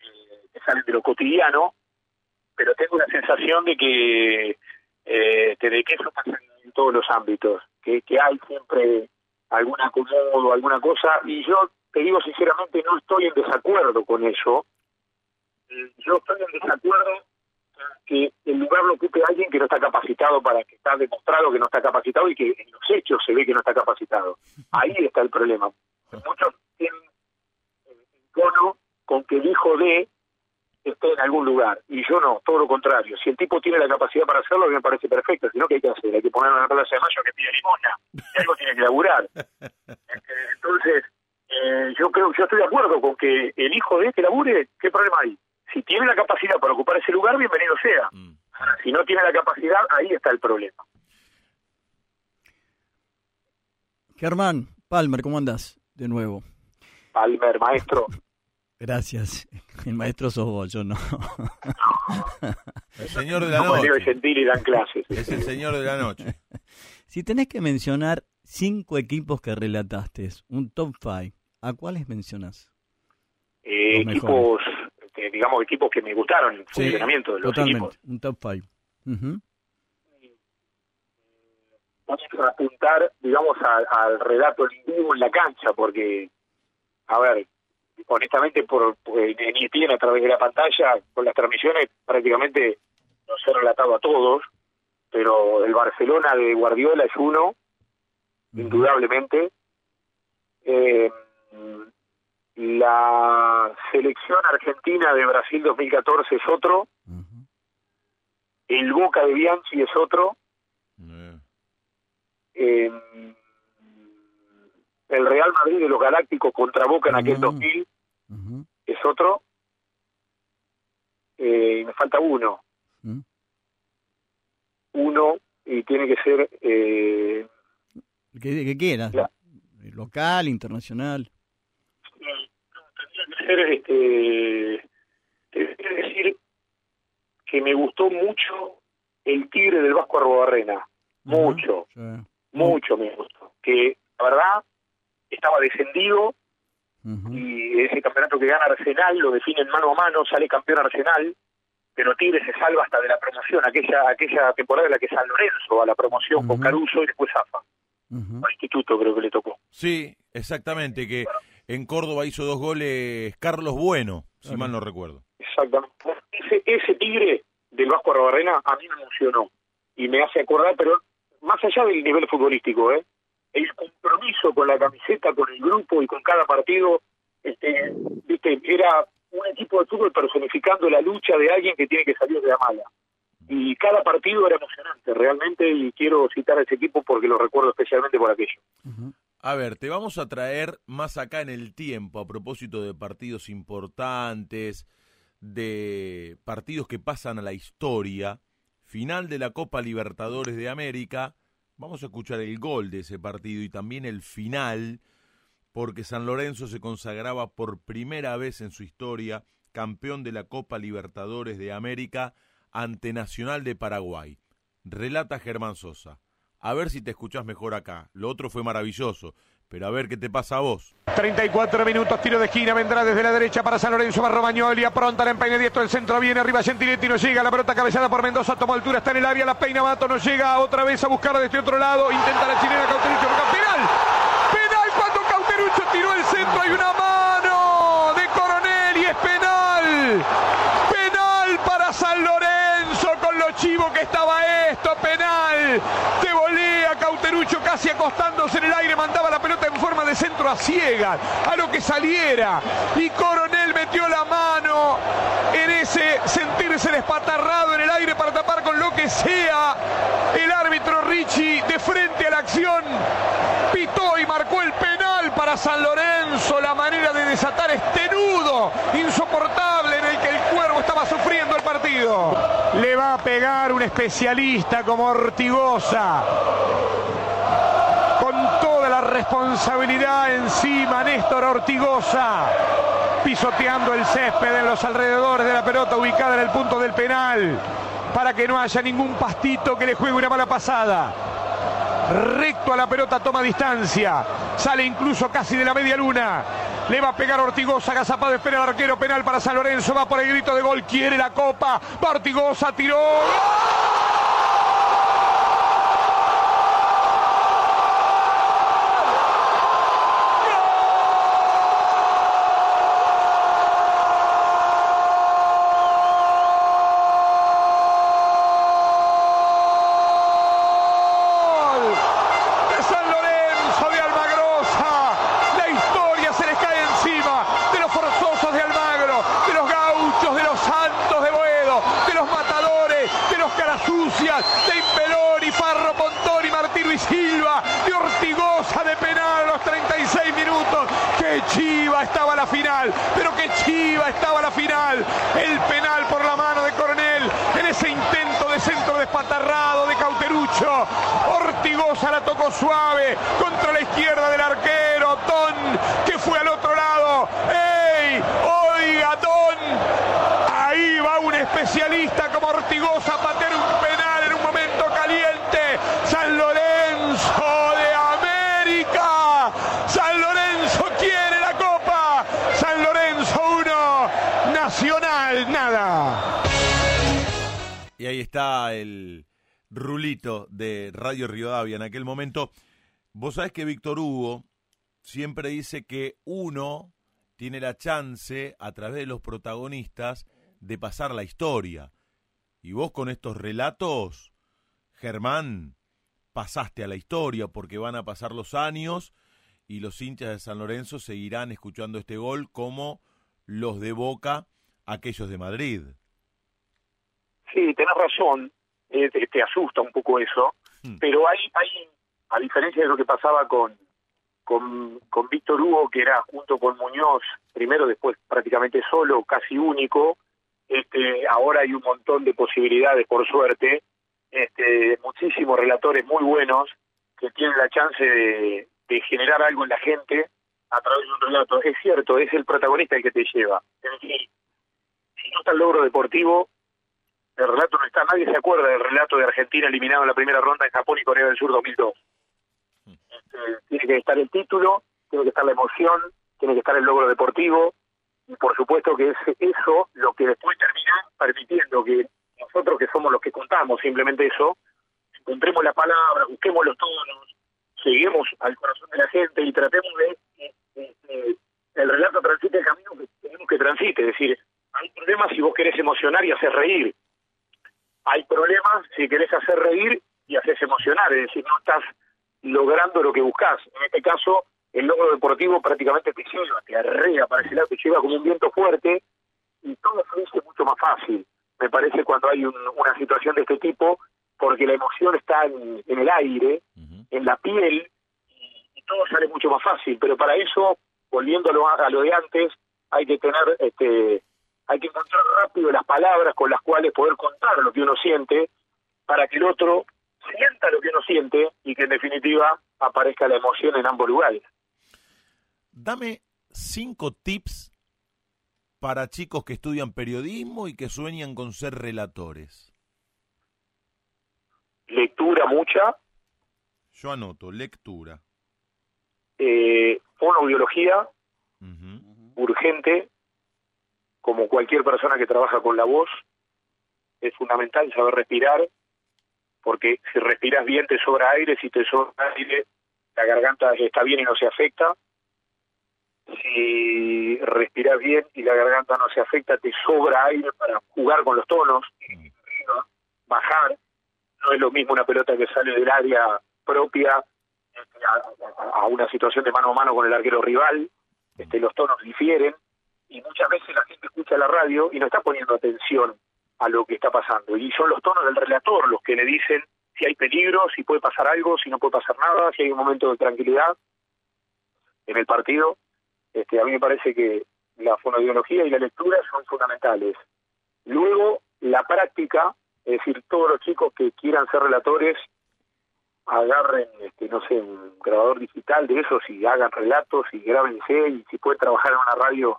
eh, que salen de lo cotidiano, pero tengo la sensación de que, eh, de que eso pasa en todos los ámbitos, que, que hay siempre algún acomodo, alguna cosa, y yo te digo sinceramente, no estoy en desacuerdo con eso, yo estoy en desacuerdo que el lugar lo ocupe alguien que no está capacitado para que está demostrado que no está capacitado y que en los hechos se ve que no está capacitado. Ahí está el problema. Muchos tienen cono con que el hijo de esté en algún lugar. Y yo no, todo lo contrario. Si el tipo tiene la capacidad para hacerlo, me parece perfecto. Si no, ¿qué hay que hacer? Hay que ponerlo en la plaza de mayo que pide limona. Y algo tiene que laburar. Este, entonces, eh, yo creo, yo estoy de acuerdo con que el hijo de este labure, ¿qué problema hay? Si tiene la capacidad para ocupar ese lugar, bienvenido sea. Mm. si no tiene la capacidad, ahí está el problema. Germán, Palmer, ¿cómo andas? De nuevo. Palmer, maestro. [LAUGHS] Gracias. El maestro sos vos, yo no. [LAUGHS] El señor de la noche. y dan clases. Es el señor de la noche. [LAUGHS] Si tenés que mencionar cinco equipos que relataste, un top five, ¿a cuáles mencionas? Eh, equipos, digamos, equipos que me gustaron, el funcionamiento de los totalmente, un top five. Vamos a apuntar, digamos, al relato en la cancha, porque a ver, honestamente por, en ESPN a través de la pantalla con las transmisiones prácticamente nos he relatado a todos pero el Barcelona de Guardiola es uno indudablemente. Eh, la selección argentina de Brasil 2014 es otro el Boca de Bianchi es otro eh, el Real Madrid de los Galácticos contra Boca en aquel 2000 es otro. Eh, me falta uno. Uno y tiene que ser... Eh, ¿Qué, quieras? ¿Local, internacional? Ser... Este, es decir que me gustó mucho el Tigre del Vasco Arrobarrena. Mucho. Mucho me gustó. Que la verdad estaba descendido y ese campeonato que gana Arsenal lo definen mano a mano, sale campeón Arsenal, pero Tigre se salva hasta de la promoción, aquella aquella temporada en la que San Lorenzo a la promoción con Caruso y después AFA. Al instituto creo que le tocó. Sí, exactamente, que en Córdoba hizo dos goles Carlos Bueno, si mal no recuerdo. Exactamente. Ese, ese Tigre del Vasco Arrobarrena a mí me emocionó y me hace acordar, pero más allá del nivel futbolístico, ¿eh? el compromiso con la camiseta, con el grupo y con cada partido, este, viste, era un equipo de fútbol personificando la lucha de alguien que tiene que salir de la mala. Y cada partido era emocionante, realmente, y quiero citar a ese equipo porque lo recuerdo especialmente por aquello. A ver, te vamos a traer más acá en el tiempo, a propósito de partidos importantes, de partidos que pasan a la historia, final de la Copa Libertadores de América, Vamos a escuchar el gol de ese partido y también el final, porque San Lorenzo se consagraba por primera vez en su historia campeón de la Copa Libertadores de América ante Nacional de Paraguay. Relata Germán Sosa. A ver si te escuchás mejor acá. Lo otro fue maravilloso. Pero a ver qué te pasa a vos. 34 minutos, tiro de esquina, vendrá desde la derecha para San Lorenzo, va Romagnoli, pronta la empeine diestro, el centro viene arriba Gentiletti, no llega, la pelota cabezada por Mendoza, toma altura, está en el área, la peina Mato, no llega, otra vez a buscar desde otro lado, intenta la chilena Cauterucho, penal, penal cuando Cauterucho tiró el centro, hay una mano de Coronel y es penal, penal para San Lorenzo con lo chivo que estaba esto, penal, de volea Cauterucho casi acostándose en el aire, mandaba la pelota en forma de centro a ciegas, a lo que saliera. Y Coronel metió la mano en ese sentirse despatarrado en el aire para tapar con lo que sea. El árbitro Ricci de frente a la acción pitó y marcó el penal para San Lorenzo. La manera de desatar este nudo insoportable en el que el cuervo estaba sufriendo el partido. Le va a pegar un especialista como Ortigosa la responsabilidad encima Néstor Ortigosa, pisoteando el césped en los alrededores de la pelota ubicada en el punto del penal, para que no haya ningún pastito que le juegue una mala pasada. Recto a la pelota, toma distancia, sale incluso casi de la media luna. Le va a pegar Ortigosa, agazapado espera el arquero penal para San Lorenzo, va por el grito de gol, quiere la copa, Ortigosa, tiró. Pero que chiva estaba la final. El penal por la mano de Coronel en ese intento de centro despatarrado de Cauterucho. Ortigosa la tocó suave contra la izquierda del arquero. Don que fue está el rulito de Radio Rivadavia en aquel momento. Vos sabés que Víctor Hugo siempre dice que uno tiene la chance, a través de los protagonistas, de pasar la historia. Y vos con estos relatos, Germán, pasaste a la historia porque van a pasar los años y los hinchas de San Lorenzo seguirán escuchando este gol como los de Boca, aquellos de Madrid. Sí, tenés razón, eh, te, asusta un poco eso, hmm. pero hay, hay, a diferencia de lo que pasaba con, con, con Víctor Hugo, que era junto con Muñoz, primero, después prácticamente solo, casi único, este, ahora hay un montón de posibilidades, por suerte, este, muchísimos relatores muy buenos que tienen la chance de, de generar algo en la gente a través de un relato. Es cierto, es el protagonista el que te lleva. Es decir, si no está el logro deportivo, el relato no está. Nadie se acuerda del relato de Argentina eliminado en la primera ronda en Japón y Corea del Sur 2002. Este, tiene que estar el título, tiene que estar la emoción, tiene que estar el logro deportivo, y por supuesto que es eso lo que después termina permitiendo que nosotros que somos los que contamos simplemente eso, encontremos la palabra, busquemos los tonos, lleguemos al corazón de la gente y tratemos de que el relato transite el camino que tenemos que transite. Es decir, hay problemas si vos querés emocionar y hacer reír. Hay problemas si querés hacer reír y haces emocionar. Es decir, no estás logrando lo que buscas. En este caso, el logro deportivo prácticamente te lleva, te arrea para ese lado, te lleva como un viento fuerte y todo fluye mucho más fácil. Me parece cuando hay una situación de este tipo, porque la emoción está en, el aire, en la piel, y, todo sale mucho más fácil. Pero para eso, volviendo a lo, de antes, hay que tener, este, hay que encontrar rápido las palabras con las cuales poder contar lo que uno siente, para que el otro sienta lo que uno siente y que en definitiva aparezca la emoción en ambos lugares. Dame cinco tips para chicos que estudian periodismo y que sueñan con ser relatores. Lectura mucha. Yo anoto, lectura. Eh, fonobiología, urgente, como cualquier persona que trabaja con la voz, es fundamental saber respirar, porque si respiras bien te sobra aire, si te sobra aire la garganta está bien y no se afecta, si respiras bien y la garganta no se afecta, te sobra aire para jugar con los tonos, bajar, no es lo mismo una pelota que sale del área propia este, a, una situación de mano a mano con el arquero rival, este, los tonos difieren y muchas veces la gente escucha la radio y no está poniendo atención a lo que está pasando. Y son los tonos del relator los que le dicen si hay peligro, si puede pasar algo, si no puede pasar nada, si hay un momento de tranquilidad en el partido. Este, a mí me parece que la fonoaudiología y la lectura son fundamentales. Luego, la práctica, es decir, todos los chicos que quieran ser relatores agarren, este, no sé, un grabador digital de esos y hagan relatos y grábense y si pueden trabajar en una radio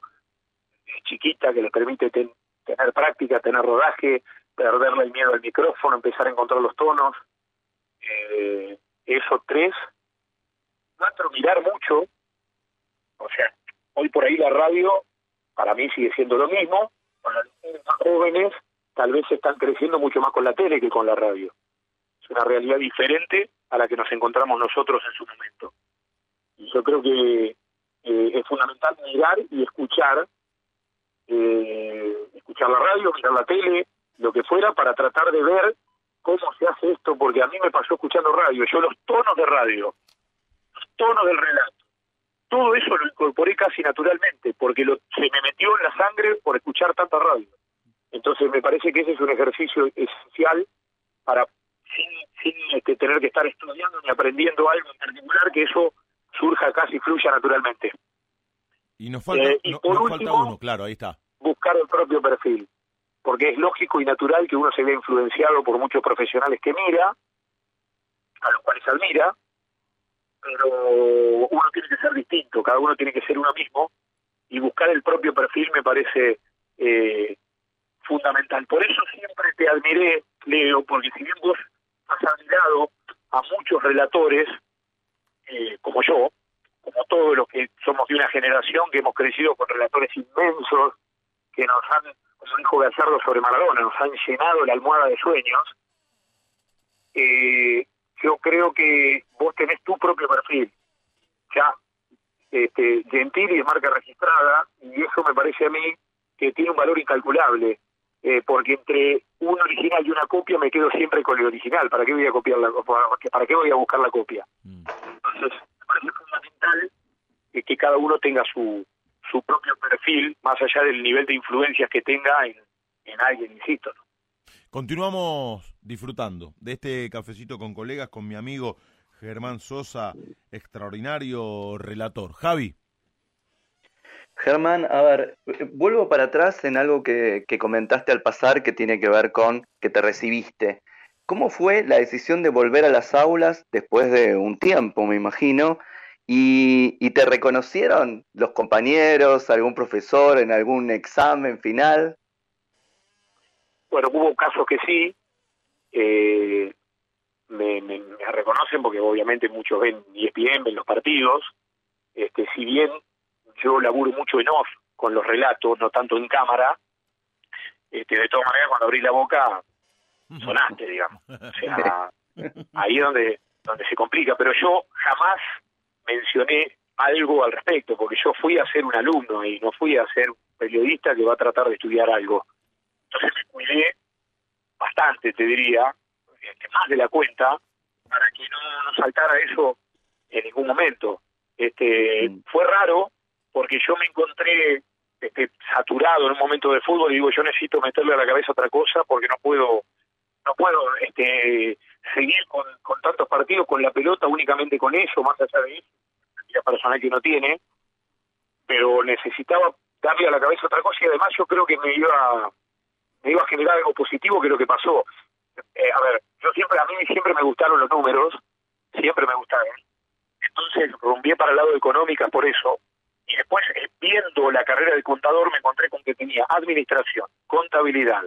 chiquita que les permite tener práctica, tener rodaje, perderle el miedo al micrófono, empezar a encontrar los tonos. Eh, eso tres. Cuatro, mirar mucho. O sea, hoy por ahí la radio para mí sigue siendo lo mismo. Para los jóvenes tal vez están creciendo mucho más con la tele que con la radio. Es una realidad diferente a la que nos encontramos nosotros en su momento. Y yo creo que eh, es fundamental mirar y escuchar, eh, escuchar la radio, mirar la tele, lo que fuera, para tratar de ver cómo se hace esto, porque a mí me pasó escuchando radio, yo los tonos de radio, los tonos del relato, todo eso lo incorporé casi naturalmente, porque lo, se me metió en la sangre por escuchar tanta radio. Entonces me parece que ese es un ejercicio esencial para sin, este, tener que estar estudiando ni aprendiendo algo en particular, que eso surja casi fluya naturalmente. Y nos falta, eh, uno, claro, ahí está. Buscar el propio perfil, porque es lógico y natural que uno se vea influenciado por muchos profesionales que mira, a los cuales admira, pero uno tiene que ser distinto, cada uno tiene que ser uno mismo, y buscar el propio perfil me parece eh, fundamental. Por eso siempre te admiré, Leo, porque si bien vos has admirado a muchos relatores, eh, como yo, como todos los que somos de una generación que hemos crecido con relatores inmensos, que nos han, como dijo Gallardo sobre Maradona, nos han llenado la almohada de sueños, eh, yo creo que vos tenés tu propio perfil, ya este, gentil y de marca registrada, y eso me parece a mí que tiene un valor incalculable. Eh, porque entre un original y una copia me quedo siempre con el original. ¿Para qué voy a copiar la para qué voy a buscar la copia? Mm. Entonces, parece fundamental que cada uno tenga su, su propio perfil, más allá del nivel de influencias que tenga en, en alguien, insisto. Continuamos disfrutando de este cafecito con colegas, con mi amigo Germán Sosa, extraordinario relator. Javi. Germán, a ver, vuelvo para atrás en algo que, comentaste al pasar que tiene que ver con que te recibiste. ¿Cómo fue la decisión de volver a las aulas después de un tiempo, me imagino? ¿Y, te reconocieron los compañeros, algún profesor en algún examen final? Bueno, hubo casos que sí. Eh, me, me, reconocen porque obviamente muchos ven ESPN, ven los partidos. Este, si bien yo laburo mucho en off con los relatos, no tanto en cámara. Este, de todas maneras, cuando abrí la boca, sonaste, digamos. [LAUGHS] O sea, ahí es donde, donde se complica. Pero yo jamás mencioné algo al respecto, porque yo fui a ser un alumno y no fui a ser un periodista que va a tratar de estudiar algo. Entonces me cuidé bastante, te diría, este, más de la cuenta, para que no, no saltara eso en ningún momento. Este, mm. Fue raro, porque yo me encontré este, saturado en un momento de fútbol y digo, yo necesito meterle a la cabeza otra cosa porque no puedo no puedo este, seguir con, tantos partidos con la pelota únicamente con eso, más allá de eso, la personal que uno tiene, pero necesitaba darle a la cabeza otra cosa y además yo creo que me iba me iba a generar algo positivo que lo que pasó. eh, a ver, yo siempre, a mí siempre me gustaron los números, siempre me gustaron. Entonces rumbié para el lado de económicas por eso. Y después, eh, viendo la carrera de contador, me encontré con que tenía administración, contabilidad,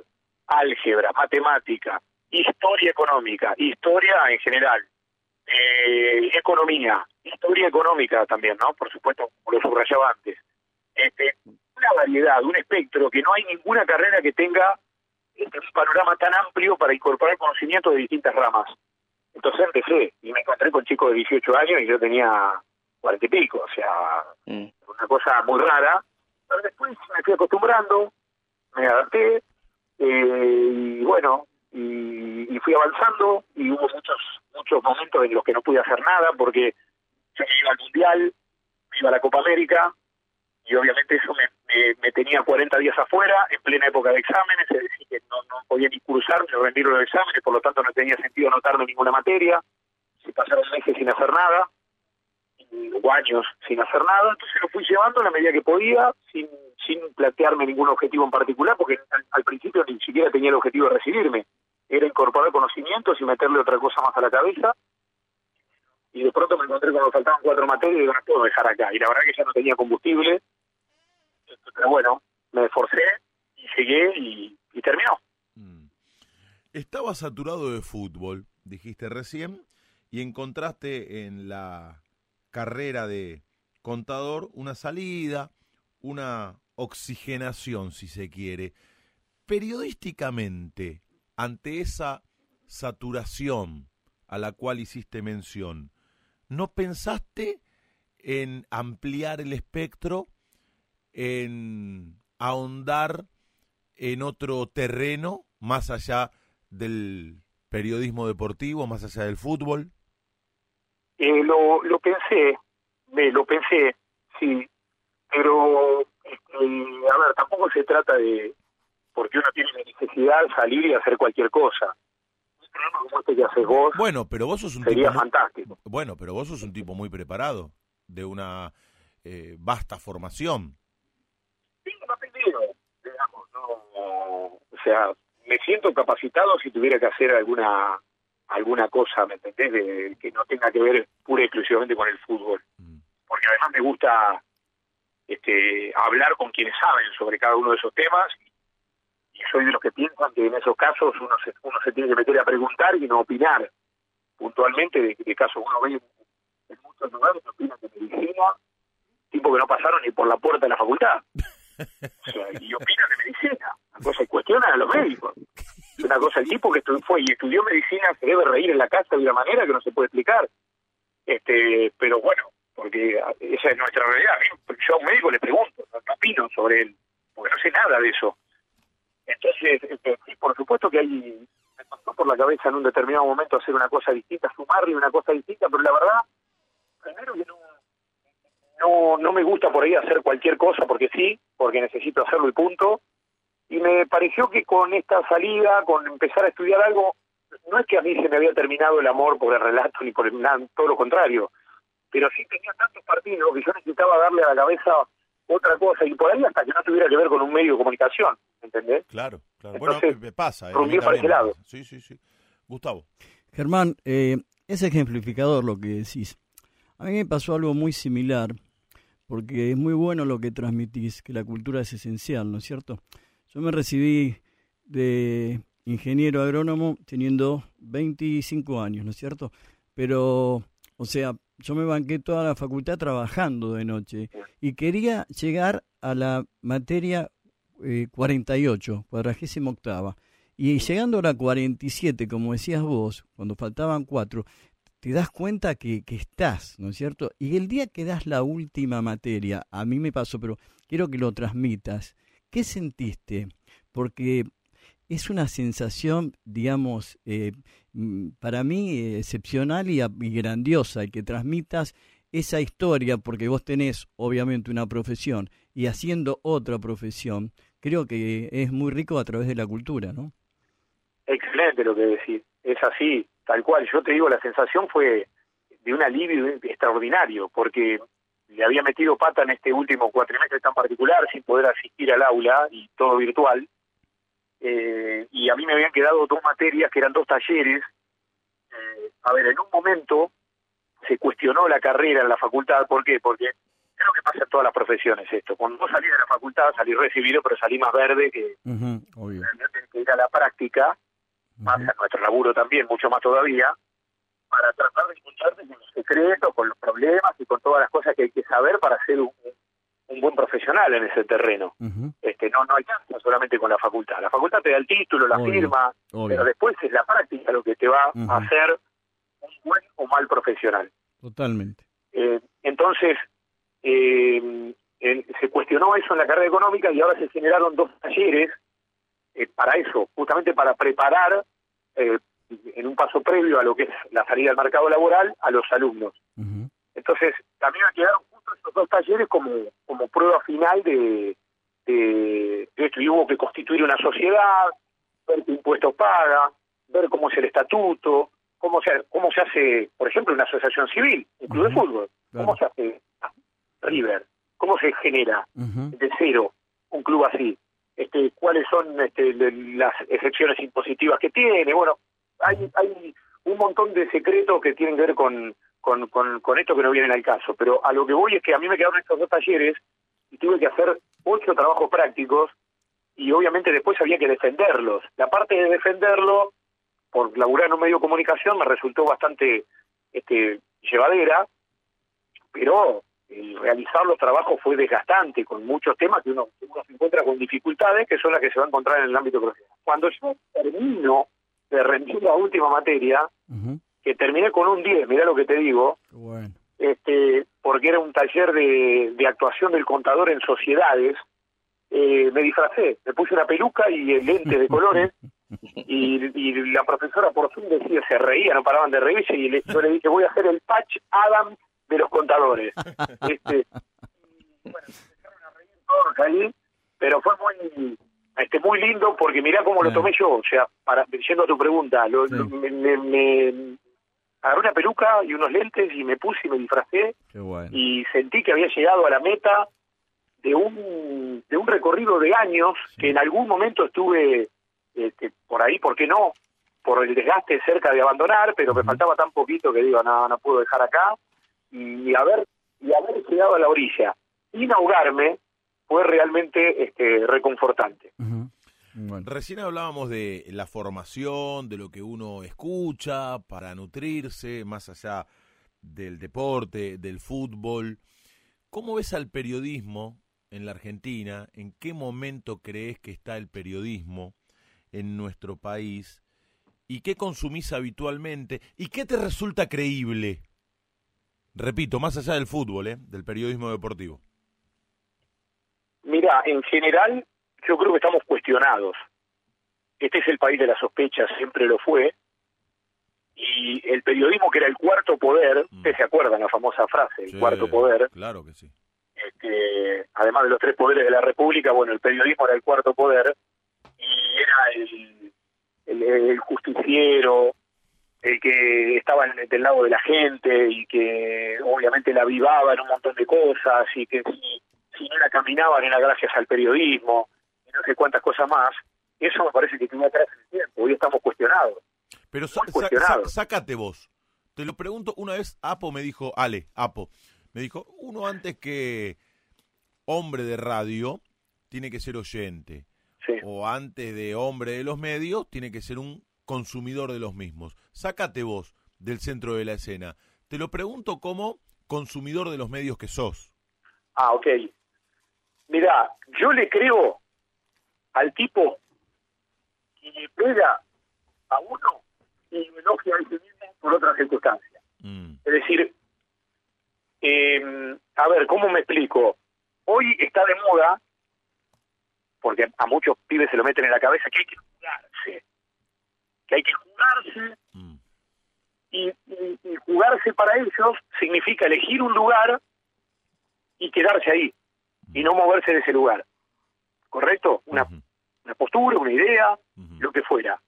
álgebra, matemática, historia económica, historia en general, eh, economía, historia económica también, ¿no? Por supuesto, como lo subrayaba antes. Este, una variedad, un espectro, que no hay ninguna carrera que tenga este, un panorama tan amplio para incorporar conocimientos de distintas ramas. Entonces empecé y me encontré con chicos de 18 años y yo tenía 40 y pico, o sea, mm. una cosa muy rara. Pero después me fui acostumbrando, me adapté eh, y bueno, y, y, fui avanzando y hubo muchos muchos momentos en los que no pude hacer nada porque yo me iba al Mundial, me iba a la Copa América y obviamente eso me, me, tenía 40 días afuera, en plena época de exámenes, es decir, que no, no podía ni cursar ni rendir los exámenes, por lo tanto no tenía sentido anotarme ninguna materia, se pasaron meses sin hacer nada, o años sin hacer nada, entonces lo fui llevando a la medida que podía, sin, sin plantearme ningún objetivo en particular, porque al, principio ni siquiera tenía el objetivo de recibirme, era incorporar conocimientos y meterle otra cosa más a la cabeza, y de pronto me encontré cuando faltaban cuatro materias y digo, no puedo dejar acá, y la verdad que ya no tenía combustible, pero bueno, me esforcé y llegué y, terminó. Mm. Estaba saturado de fútbol, dijiste recién, y encontraste en la carrera de contador una salida, una oxigenación, si se quiere. Periodísticamente, ante esa saturación a la cual hiciste mención, ¿no pensaste en ampliar el espectro en ahondar en otro terreno más allá del periodismo deportivo, más allá del fútbol? Eh, lo, lo pensé, lo pensé, sí, pero este, a ver, tampoco se trata de porque uno tiene la necesidad de salir y hacer cualquier cosa. Como este que haces vos bueno, pero vos sos un sería tipo fantástico. bueno, pero vos sos un tipo muy preparado, de una eh, vasta formación o sea, me siento capacitado si tuviera que hacer alguna alguna cosa, ¿me entendés? De, que no tenga que ver pura y exclusivamente con el fútbol. Mm. Porque además me gusta este hablar con quienes saben sobre cada uno de esos temas y soy de los que piensan que en esos casos uno se, uno se tiene que meter a preguntar y no opinar puntualmente de, de casos uno ve en muchos lugares que opinan de medicina, tipo que no pasaron ni por la puerta de la facultad. O sea, y opina de medicina. Una cosa, cuestionan a los médicos. Una cosa, el tipo que fue y estudió medicina se debe reír en la casa de una manera que no se puede explicar. este Pero bueno, porque esa es nuestra realidad. Yo a un médico le pregunto, no, opino sobre él, porque no sé nada de eso. Entonces, este, sí, por supuesto que hay, me pasó por la cabeza en un determinado momento hacer una cosa distinta, sumarle una cosa distinta, pero la verdad, primero que no no, no me gusta por ahí hacer cualquier cosa porque sí, porque necesito hacerlo y punto. Y me pareció que con esta salida, con empezar a estudiar algo, no es que a mí se me había terminado el amor por el relato ni por el, nada, todo lo contrario, pero sí tenía tantos partidos que yo necesitaba darle a la cabeza otra cosa y por ahí hasta que no tuviera que ver con un medio de comunicación, ¿entendés? Claro, claro. bueno, me pasa. Eh, para ese lado. Sí, sí, sí. Gustavo. Germán, eh, es ejemplificador lo que decís. A mí me pasó algo muy similar porque es muy bueno lo que transmitís, que la cultura es esencial, ¿no es cierto? Yo me recibí de ingeniero agrónomo teniendo 25 años, ¿no es cierto? Pero, o sea, yo me banqué toda la facultad trabajando de noche y quería llegar a la materia eh, 48, cuadragésima octava. Y llegando a la 47, como decías vos, cuando faltaban cuatro, te das cuenta que, que, estás, ¿no es cierto? Y el día que das la última materia, a mí me pasó, pero quiero que lo transmitas, ¿qué sentiste? Porque es una sensación, digamos, eh, mm, para mí excepcional y, grandiosa, y que transmitas esa historia, porque vos tenés obviamente una profesión y haciendo otra profesión, creo que es muy rico a través de la cultura, ¿no? Excelente lo que decís, es así, tal cual. Yo te digo, la sensación fue de un alivio extraordinario, porque le había metido pata en este último cuatrimestre tan particular, sin poder asistir al aula y todo virtual. Eh, y a mí me habían quedado dos materias que eran dos talleres. Eh, a ver, en un momento se cuestionó la carrera en la facultad, ¿por qué? Porque creo que pasa en todas las profesiones esto. Cuando vos salís de la facultad, salís recibido, pero salís más verde que, uh que ir a la práctica, pasa en nuestro laburo también, mucho más todavía, para tratar de escucharte con los secretos, con los problemas y con todas las cosas que hay que saber para ser un, un buen profesional en ese terreno. este No no alcanza solamente con la facultad. La facultad te da el título, la firma, pero después es la práctica lo que te va a hacer un buen o mal profesional. Totalmente. Eh, entonces, eh, se cuestionó eso en la carrera económica y ahora se generaron dos talleres eh, para eso, justamente para preparar en un paso previo a lo que es la salida al mercado laboral a los alumnos. Entonces, también quedaron justo estos dos talleres como, como prueba final de, de, esto. Y hubo que constituir una sociedad, ver qué impuestos paga, ver cómo es el estatuto, cómo se, cómo se hace, por ejemplo, una asociación civil, un club de fútbol, cómo se hace River, cómo se genera de cero un club así, este, cuáles son este, las excepciones impositivas que tiene, bueno, hay, hay un montón de secretos que tienen que ver con, con, con, esto que no vienen al caso. Pero a lo que voy es que a mí me quedaron estos dos talleres y tuve que hacer ocho trabajos prácticos y obviamente después había que defenderlos. La parte de defenderlo, por laburar en un medio de comunicación, me resultó bastante este, llevadera, pero el realizar los trabajos fue desgastante, con muchos temas que uno, se encuentra con dificultades que son las que se va a encontrar en el ámbito profesional. Cuando yo termino de rendir la última materia, que terminé con un 10, mirá lo que te digo, este, porque era un taller de, de actuación del contador en sociedades, eh, me disfracé, me puse una peluca y el lente de colores, [LAUGHS] y, y, la profesora por fin decía, se reía, no paraban de reírse, y le, yo le dije, voy a hacer el patch Adam de los contadores. [LAUGHS] Este, bueno, empezaron a reír todos ahí, pero fue muy este muy lindo porque mirá cómo lo tomé yo, o sea, para yendo a tu pregunta, lo, me, agarré una peluca y unos lentes y me puse y me disfracé y sentí que había llegado a la meta de un de un recorrido de años que en algún momento estuve este, por ahí, ¿por qué no? Por el desgaste cerca de abandonar, pero me faltaba tan poquito que digo, no, no puedo dejar acá y haber y haber llegado a la orilla, inaugarme fue realmente este, reconfortante. Recién hablábamos de la formación, de lo que uno escucha para nutrirse, más allá del deporte, del fútbol. ¿Cómo ves al periodismo en la Argentina? ¿En qué momento crees que está el periodismo en nuestro país? ¿Y qué consumís habitualmente? ¿Y qué te resulta creíble? Repito, más allá del fútbol, ¿eh? del periodismo deportivo. Mira, en general yo creo que estamos cuestionados. Este es el país de la sospecha, siempre lo fue. Y el periodismo, que era el cuarto poder, mm. ustedes se acuerdan la famosa frase, el cuarto poder. Claro que sí. Este, además de los tres poderes de la República, bueno, el periodismo era el cuarto poder y era el, justiciero, el que estaba del lado de la gente y que obviamente la avivaba en un montón de cosas y que si si no la caminaban era gracias al periodismo, y no sé cuántas cosas más, eso me parece que tiene atrás el tiempo, hoy estamos cuestionados. Pero sácate vos. Te lo pregunto, una vez Apo me dijo, Ale, Apo, me dijo, uno antes que hombre de radio tiene que ser oyente. O antes de hombre de los medios tiene que ser un consumidor de los mismos. Sácate vos del centro de la escena. Te lo pregunto como consumidor de los medios que sos. Ah, ok. Mira, yo le creo al tipo que le pega a uno y lo elogia a ese mismo por otras circunstancias. Mm. Es decir, eh, a ver, ¿cómo me explico? Hoy está de moda, porque a muchos pibes se lo meten en la cabeza, que hay que jugarse. Que hay que jugarse. Mm. y jugarse para ellos significa elegir un lugar y quedarse ahí y no moverse de ese lugar. ¿Correcto? Una, una postura, una idea, lo que fuera.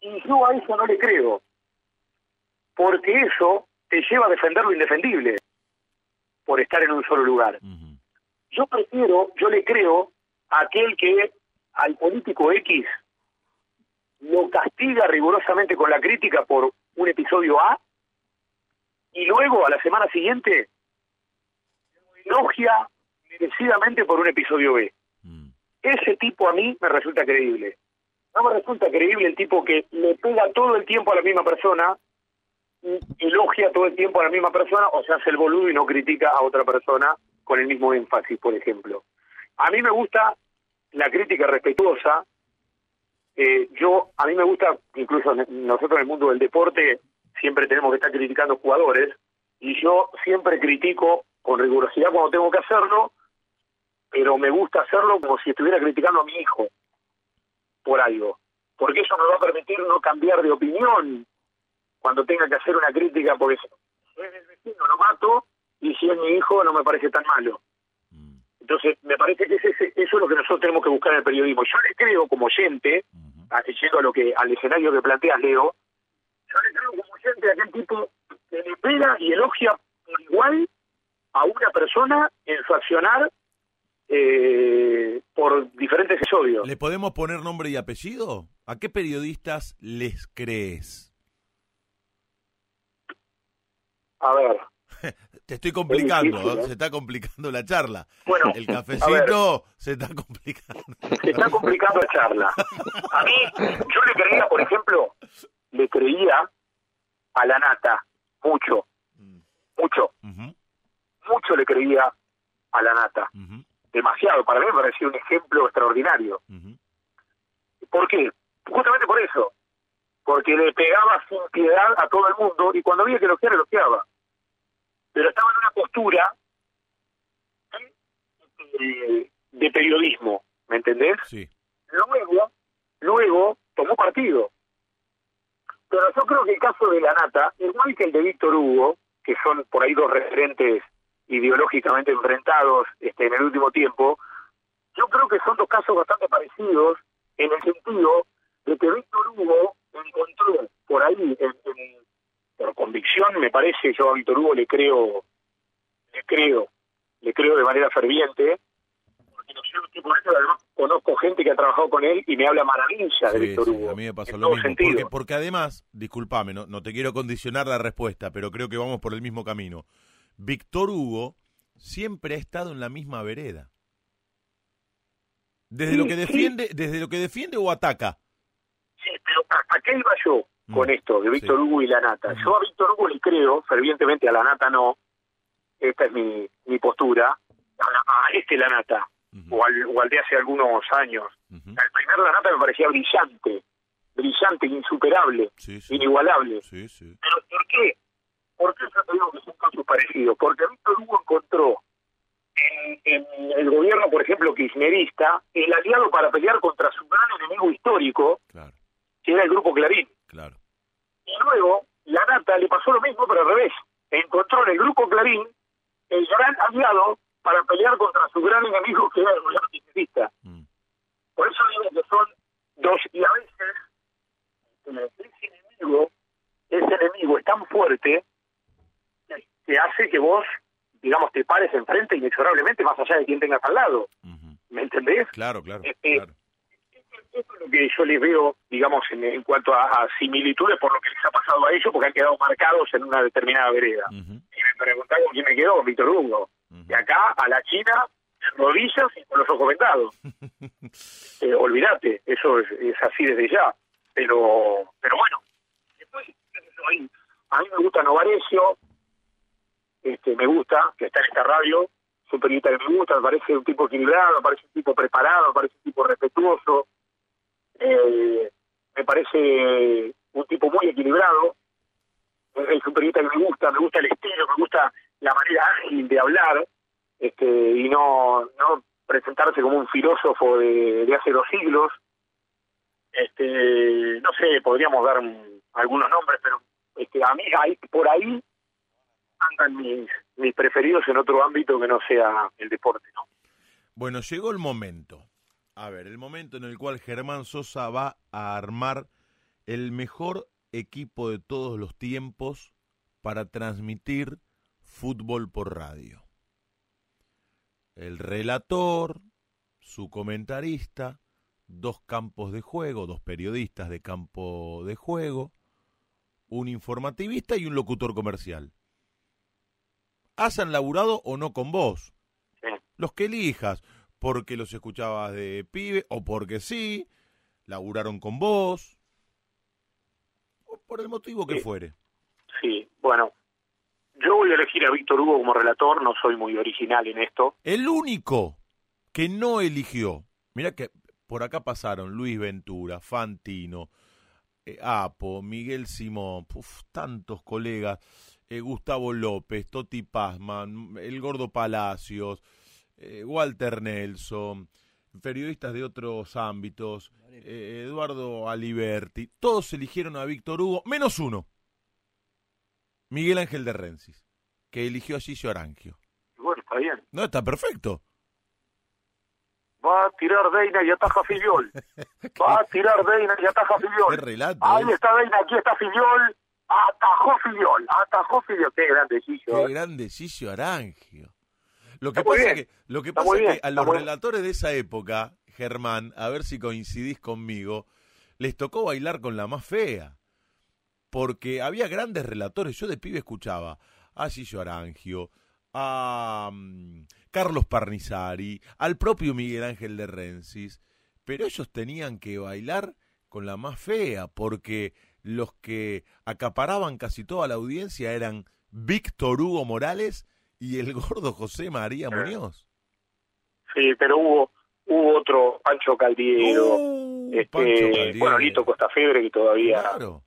Y yo a eso no le creo, porque eso te lleva a defender lo indefendible por estar en un solo lugar. Yo prefiero, yo le creo a aquel que al político X lo castiga rigurosamente con la crítica por un episodio A y luego a la semana siguiente lo elogia merecidamente por un episodio B. Ese tipo a mí me resulta creíble. No me resulta creíble el tipo que le pega todo el tiempo a la misma persona, elogia todo el tiempo a la misma persona o se hace el boludo y no critica a otra persona con el mismo énfasis, por ejemplo. A mí me gusta la crítica respetuosa. Eh, yo, a mí me gusta, incluso nosotros en el mundo del deporte, siempre tenemos que estar criticando jugadores, y yo siempre critico con rigurosidad cuando tengo que hacerlo, pero me gusta hacerlo como si estuviera criticando a mi hijo por algo, porque eso me va a permitir no cambiar de opinión cuando tenga que hacer una crítica, porque si es el vecino lo mato y si es mi hijo no me parece tan malo. Mm. Entonces, me parece que ese, eso es lo que nosotros tenemos que buscar en el periodismo. Yo le creo como oyente, yendo a lo que, al escenario que planteas, Leo, yo le creo como oyente a aquel tipo que le pega y elogia por igual a una persona en su accionar eh, por diferentes episodios. ¿Le podemos poner nombre y apellido? ¿A qué periodistas les crees? A ver. [LAUGHS] Te estoy complicando, ¿eh? se está complicando la charla. Bueno, el cafecito se está complicando. Se está complicando la charla. A mí, yo le creía, por ejemplo, le creía a la nata, mucho, mm. mucho, mucho le creía a la nata demasiado. Para mí me parecía un ejemplo extraordinario. ¿Por qué? Justamente por eso. Porque le pegaba sin piedad a todo el mundo y cuando había que elogiar, elogiaba. Pero estaba en una postura de, periodismo, ¿me entendés? Sí. Luego, luego tomó partido. Pero yo creo que el caso de la Nata, igual que el de Víctor Hugo, que son por ahí dos referentes ideológicamente enfrentados este, en el último tiempo, yo creo que son dos casos bastante parecidos en el sentido de que Víctor Hugo encontró por ahí, en, por convicción me parece, yo a Víctor Hugo le creo, le creo, le creo de manera ferviente, porque no sé, además conozco gente que ha trabajado con él y me habla maravilla de Víctor Hugo. A mí me pasó lo mismo, porque, porque, además, discúlpame, no, no te quiero condicionar la respuesta, pero creo que vamos por el mismo camino. Víctor Hugo siempre ha estado en la misma vereda. Desde lo que defiende, desde lo que defiende o ataca. Sí, pero ¿a, qué iba yo con mm, esto de Víctor Hugo y la nata? Yo a Víctor Hugo le creo, fervientemente a la nata no. Esta es mi, mi postura. A, este la nata, o, al, de hace algunos años. Al primer la nata me parecía brillante, brillante, insuperable, inigualable. Pero ¿por qué? ¿Por qué yo te digo que son casos parecidos? Porque Víctor Hugo encontró en, el gobierno, por ejemplo, kirchnerista, el aliado para pelear contra su gran enemigo histórico, que era el Grupo Clarín. Claro. Y luego, la Nata le pasó lo mismo, pero al revés. Encontró en el Grupo Clarín el gran aliado para pelear contra su gran enemigo, que era el gobierno kirchnerista. Mm. Por eso digo que son dos, y a veces ese enemigo, ese enemigo es tan fuerte que hace que vos, digamos, te pares enfrente inexorablemente más allá de quien tengas al lado. ¿Me entendés? Claro, claro, eh, eh, Esto es lo que yo les veo, digamos, en, cuanto a, similitudes por lo que les ha pasado a ellos, porque han quedado marcados en una determinada vereda. Y me preguntaron quién me quedó, Víctor Hugo. De acá a la China, rodillas y con los ojos vendados. [LAUGHS] eh, olvídate, eso es, así desde ya. Pero pero bueno, después, a mí me gusta Novarecio, este, me gusta, que está en esta radio, es un que me gusta, me parece un tipo equilibrado, me parece un tipo preparado, me parece un tipo respetuoso, eh, me parece un tipo muy equilibrado, es un periodista que me gusta, me gusta el estilo, me gusta la manera ágil de hablar, este, y no, no presentarse como un filósofo de, de hace dos siglos. Este, no sé, podríamos dar algunos nombres, pero este, a mí hay, por ahí andan mis, mis preferidos en otro ámbito que no sea el deporte, ¿no? Bueno, llegó el momento. A ver, el momento en el cual Germán Sosa va a armar el mejor equipo de todos los tiempos para transmitir fútbol por radio. El relator, su comentarista, dos campos de juego, dos periodistas de campo de juego, un informativista y un locutor comercial. ¿Hasan laburado o no con vos? Los que elijas, porque los escuchabas de pibe o porque sí, laburaron con vos, o por el motivo que fuere. Sí, bueno, yo voy a elegir a Víctor Hugo como relator, no soy muy original en esto. El único que no eligió, mira que por acá pasaron Luis Ventura, Fantino, eh, Apo, Miguel Simón, tantos colegas, eh, Gustavo López, Toti Pazman, el Gordo Palacios, eh, Walter Nelson, periodistas de otros ámbitos, Eduardo Aliberti, todos eligieron a Víctor Hugo, menos uno. Miguel Ángel de Rensis, que eligió a Gillo Arangio. Bueno, está bien. No, está perfecto. Va a tirar Deina y ataja Filiol. [LAUGHS] Va a tirar Deina y ataja Filiol. Qué relato. Ahí está Deina, aquí está Filiol. Atajó Filiol. Atajó Filiol. Qué grande Gillo. Qué eh. grande Gillo Arangio. Lo que pasa, que, lo que, pasa es que a los relatores de esa época, Germán, a ver si coincidís conmigo, les tocó bailar con la más fea porque había grandes relatores. Yo de pibe escuchaba a Gillo Arangio, a mm, Carlos Parnizari, al propio Miguel Ángel de Rensis, pero ellos tenían que bailar con la más fea, porque los que acaparaban casi toda la audiencia eran Víctor Hugo Morales y el [LAUGHS] gordo José María Muñoz. Sí, pero hubo, hubo otro Pancho Caldiero, uh, este, bueno, Lito Costafebre que todavía claro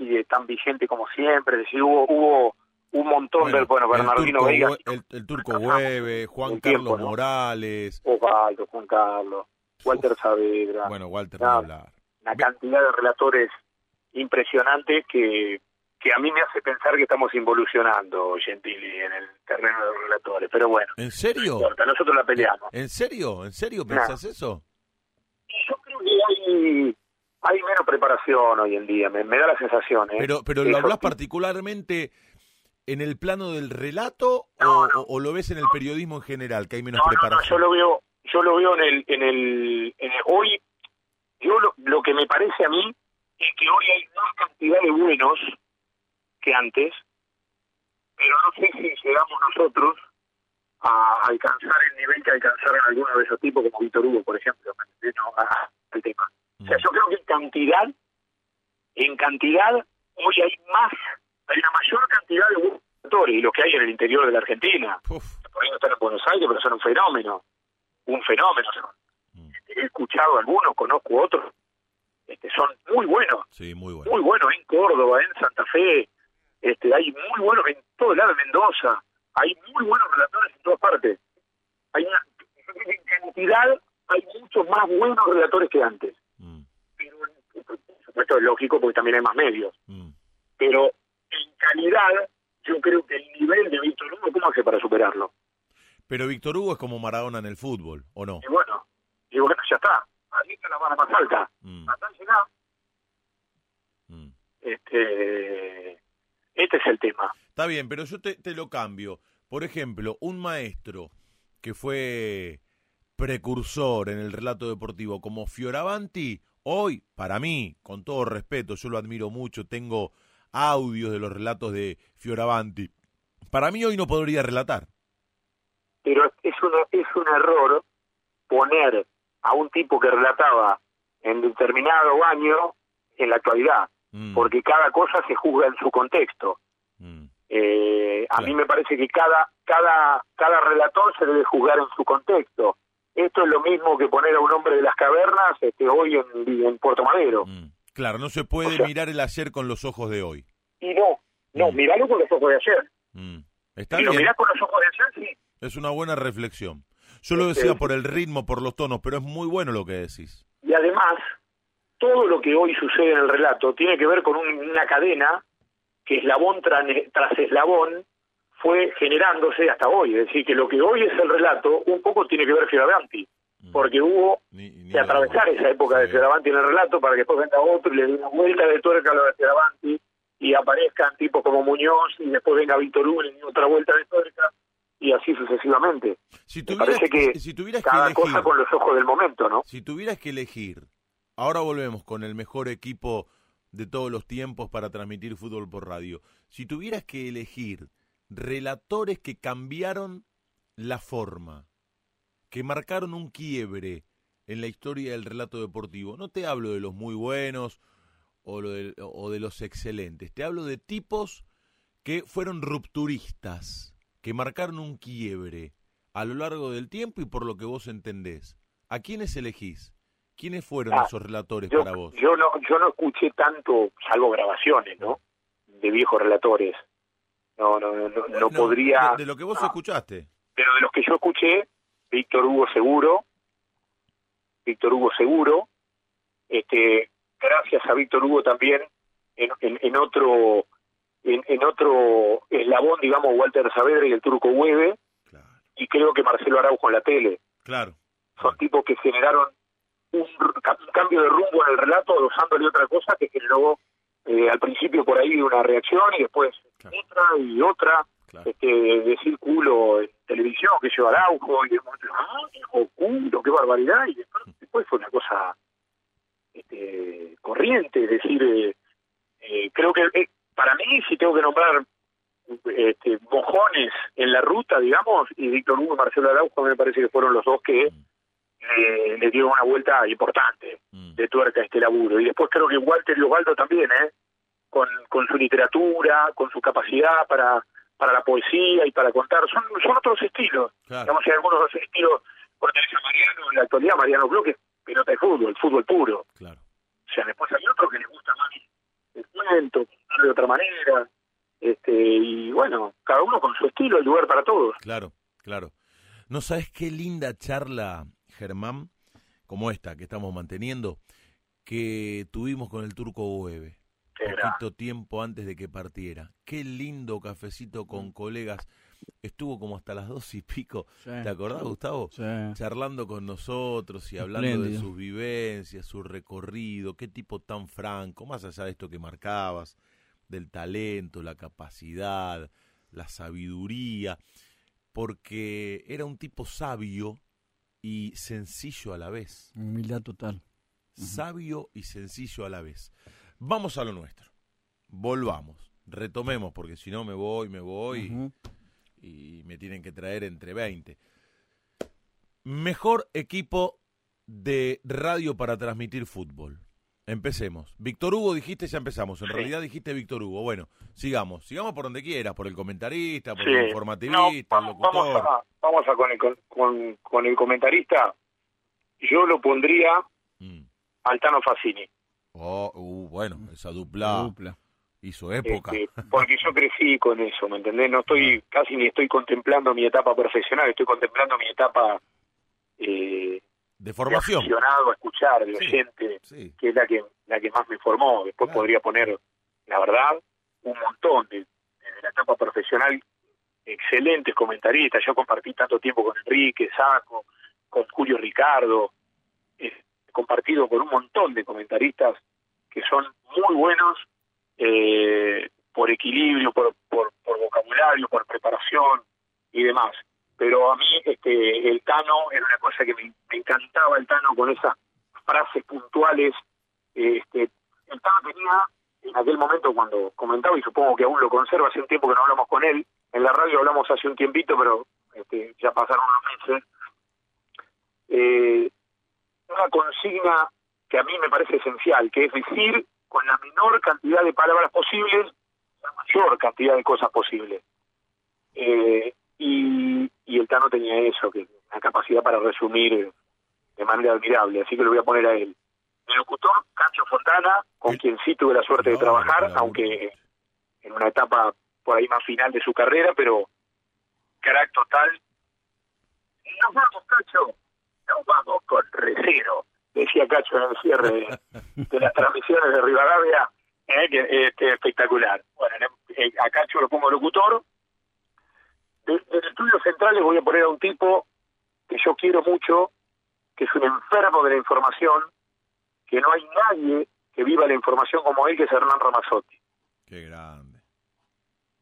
sigue tan vigente como siempre. Es decir, hubo, hubo un montón del, bueno, Bernardino Vega. El, Turco [LAUGHS] Hueve, Juan Carlos Morales. Osvaldo, Juan Carlos, Walter Saavedra. Bueno, Walter una, Una cantidad de relatores impresionantes que, que a mí me hace pensar que estamos involucionando, Gentili, en el terreno de los relatores. Pero bueno. ¿En serio? nosotros la peleamos. ¿En serio? ¿En serio pensás eso? Yo creo que hay hay menos preparación hoy en día, me, da la sensación. ¿eh? Pero, pero ¿lo hablas particularmente en el plano del relato o, lo ves en el periodismo en general, que hay menos preparación? yo lo veo, yo lo veo en el, en el, en el hoy, yo lo, lo que me parece a mí es que hoy hay más cantidad de buenos que antes, pero no sé si llegamos nosotros a alcanzar el nivel que alcanzaron algunos de esos tipos, como Víctor Hugo, por ejemplo, no, al tema. O sea, yo creo que en cantidad, en cantidad, hoy hay más, hay una mayor cantidad de actores y lo que hay en el interior de la Argentina. Por ahí no están en Buenos Aires, pero son un fenómeno. Un fenómeno. Mm. He escuchado algunos, conozco otros. Este, son muy buenos. Sí, muy buenos. Muy buenos en Córdoba, en Santa Fe. Este, hay muy buenos en todo el lado de Mendoza. Hay muy buenos relatores en todas partes. Hay una en cantidad, hay muchos más buenos relatores que antes esto es lógico porque también hay más medios. Mm. Pero en calidad, yo creo que el nivel de Víctor Hugo, ¿cómo hace para superarlo? Pero Víctor Hugo es como Maradona en el fútbol, ¿o no? Y bueno, y bueno ya está. Ahí está la vara más alta. Mm. mm. Este, este es el tema. Está bien, pero yo te, te lo cambio. Por ejemplo, un maestro que fue precursor en el relato deportivo como Fioravanti Hoy, para mí, con todo respeto, yo lo admiro mucho, tengo audios de los relatos de Fioravanti. Para mí hoy no podría relatar. Pero es un, es un error poner a un tipo que relataba en determinado año en la actualidad, mm. porque cada cosa se juzga en su contexto. Mm. Eh, a mí me parece que cada, cada, cada relator se debe juzgar en su contexto. Esto es lo mismo que poner a un hombre de las cavernas este, hoy en, en Puerto Madero. Mm. Claro, no se puede mirar el ayer con los ojos de hoy. Y no, no, miralo con los ojos de ayer. Está bien. lo mirás con los ojos de ayer, sí. Es una buena reflexión. Yo lo decía por el ritmo, por los tonos, pero es muy bueno lo que decís. Y además, todo lo que hoy sucede en el relato tiene que ver con una cadena que eslabón tras, tras eslabón fue generándose hasta hoy. Es decir, que lo que hoy es el relato, un poco tiene que ver Fioravanti, mm. porque hubo que atravesar esa época de Fioravanti en el relato para que después venga otro y le dé una vuelta de tuerca a lo de Fioravanti y aparezcan tipos como Muñoz y después venga Víctor Hugo y otra vuelta de tuerca. Y así sucesivamente. Si tuvieras, parece que, si tuvieras cada que cosa con los ojos del momento, ¿no? Si tuvieras que elegir, ahora volvemos con el mejor equipo de todos los tiempos para transmitir fútbol por radio. Si tuvieras que elegir relatores que cambiaron la forma, que marcaron un quiebre en la historia del relato deportivo, no te hablo de los muy buenos o, de, o de los excelentes, te hablo de tipos que fueron rupturistas, que marcaron un quiebre a lo largo del tiempo y por lo que vos entendés. ¿A quiénes elegís? ¿Quiénes fueron ah, esos relatores para vos? Yo no, yo no escuché tanto, salvo grabaciones, ¿no? De viejos relatores. No, no, no, no, podría. De, lo que vos escuchaste. Pero de los que yo escuché, Víctor Hugo Seguro, Víctor Hugo Seguro, este, gracias a Víctor Hugo también, en, en otro en, otro eslabón, digamos, Walter Saavedra y el Turco Hueve, y creo que Marcelo Araujo en la tele. Claro. Son tipos que generaron un, cambio de rumbo en el relato, usándole otra cosa que generó eh, al principio por ahí una reacción y después otra y otra. Este, decir culo en televisión, que lleva Araujo, y después, ah, culo, qué barbaridad, y después, fue una cosa este, corriente, es decir, eh, eh, creo que eh, para mí, si tengo que nombrar este, mojones en la ruta, digamos, y Víctor Hugo y Marcelo Araujo me parece que fueron los dos que eh, le dieron una vuelta importante mm. de tuerca a este laburo. Y después creo que Walter y Osvaldo también, ¿eh? Con, con su literatura, con su capacidad para, para la poesía y para contar. Son, son otros estilos. Digamos, hay algunos estilos, por a Mariano, en la actualidad Mariano Bloque, pelota de fútbol, fútbol puro. Claro. O sea, después hay otros que les gusta más el cuento, de otra manera. Este, y bueno, cada uno con su estilo, el lugar para todos. Claro, claro. ¿No sabes qué linda charla, Germán, como esta que estamos manteniendo, que tuvimos con el turco Hueve? Poquito tiempo antes de que partiera. Qué lindo cafecito con colegas. Estuvo como hasta las dos y pico. ¿Te acordás, Gustavo? Charlando con nosotros y hablando de sus vivencias, su recorrido, qué tipo tan franco, más allá de esto que marcabas del talento, la capacidad, la sabiduría, porque era un tipo sabio y sencillo a la vez. Humildad total. Sabio y sencillo a la vez. Vamos a lo nuestro. Volvamos. Retomemos, porque si no me voy, me voy y me tienen que traer entre 20. Mejor equipo de radio para transmitir fútbol. Empecemos. Víctor Hugo dijiste, ya empezamos. En realidad dijiste Víctor Hugo. Bueno, sigamos. Sigamos por donde quieras, por el comentarista, por el informativista, el locutor. Vamos a, vamos a con, el, con, con, el comentarista. Yo lo pondría mm. Altano Facini. Oh, uh, bueno, esa dupla, hizo época. Este, porque yo crecí con eso, ¿me entendés? No estoy, casi ni estoy contemplando mi etapa profesional, estoy contemplando mi etapa... Eh, de formación. a escuchar, de oyente, que es la que la que más me formó. Después podría poner, la verdad, un montón de, de, la etapa profesional, excelentes comentaristas. Yo compartí tanto tiempo con Enrique, Saco, con Julio Ricardo, he compartido con un montón de comentaristas que son muy buenos eh, por equilibrio, por, vocabulario, por preparación y demás pero a mí este, el Tano era una cosa que me, encantaba el Tano con esas frases puntuales. Este, el Tano tenía, en aquel momento cuando comentaba, y supongo que aún lo conserva, hace un tiempo que no hablamos con él, en la radio hablamos hace un tiempito, pero este, ya pasaron unos meses, eh, una consigna que a mí me parece esencial, que es decir con la menor cantidad de palabras posibles la mayor cantidad de cosas posibles. Eh, y, y el Tano tenía eso, que la capacidad para resumir de manera admirable, así que lo voy a poner a él. El locutor, Cacho Fontana, con quien sí tuve la suerte de trabajar, aunque en una etapa por ahí más final de su carrera, pero crack total. Nos vamos, Cacho, nos vamos con recero, decía Cacho en el cierre de, las transmisiones de Rivadavia, eh, que este, espectacular. Bueno, eh, a Cacho lo pongo locutor, en estudios centrales voy a poner a un tipo que yo quiero mucho, que es un enfermo de la información, que no hay nadie que viva la información como él, que es Hernán Ramazzotti. Qué grande.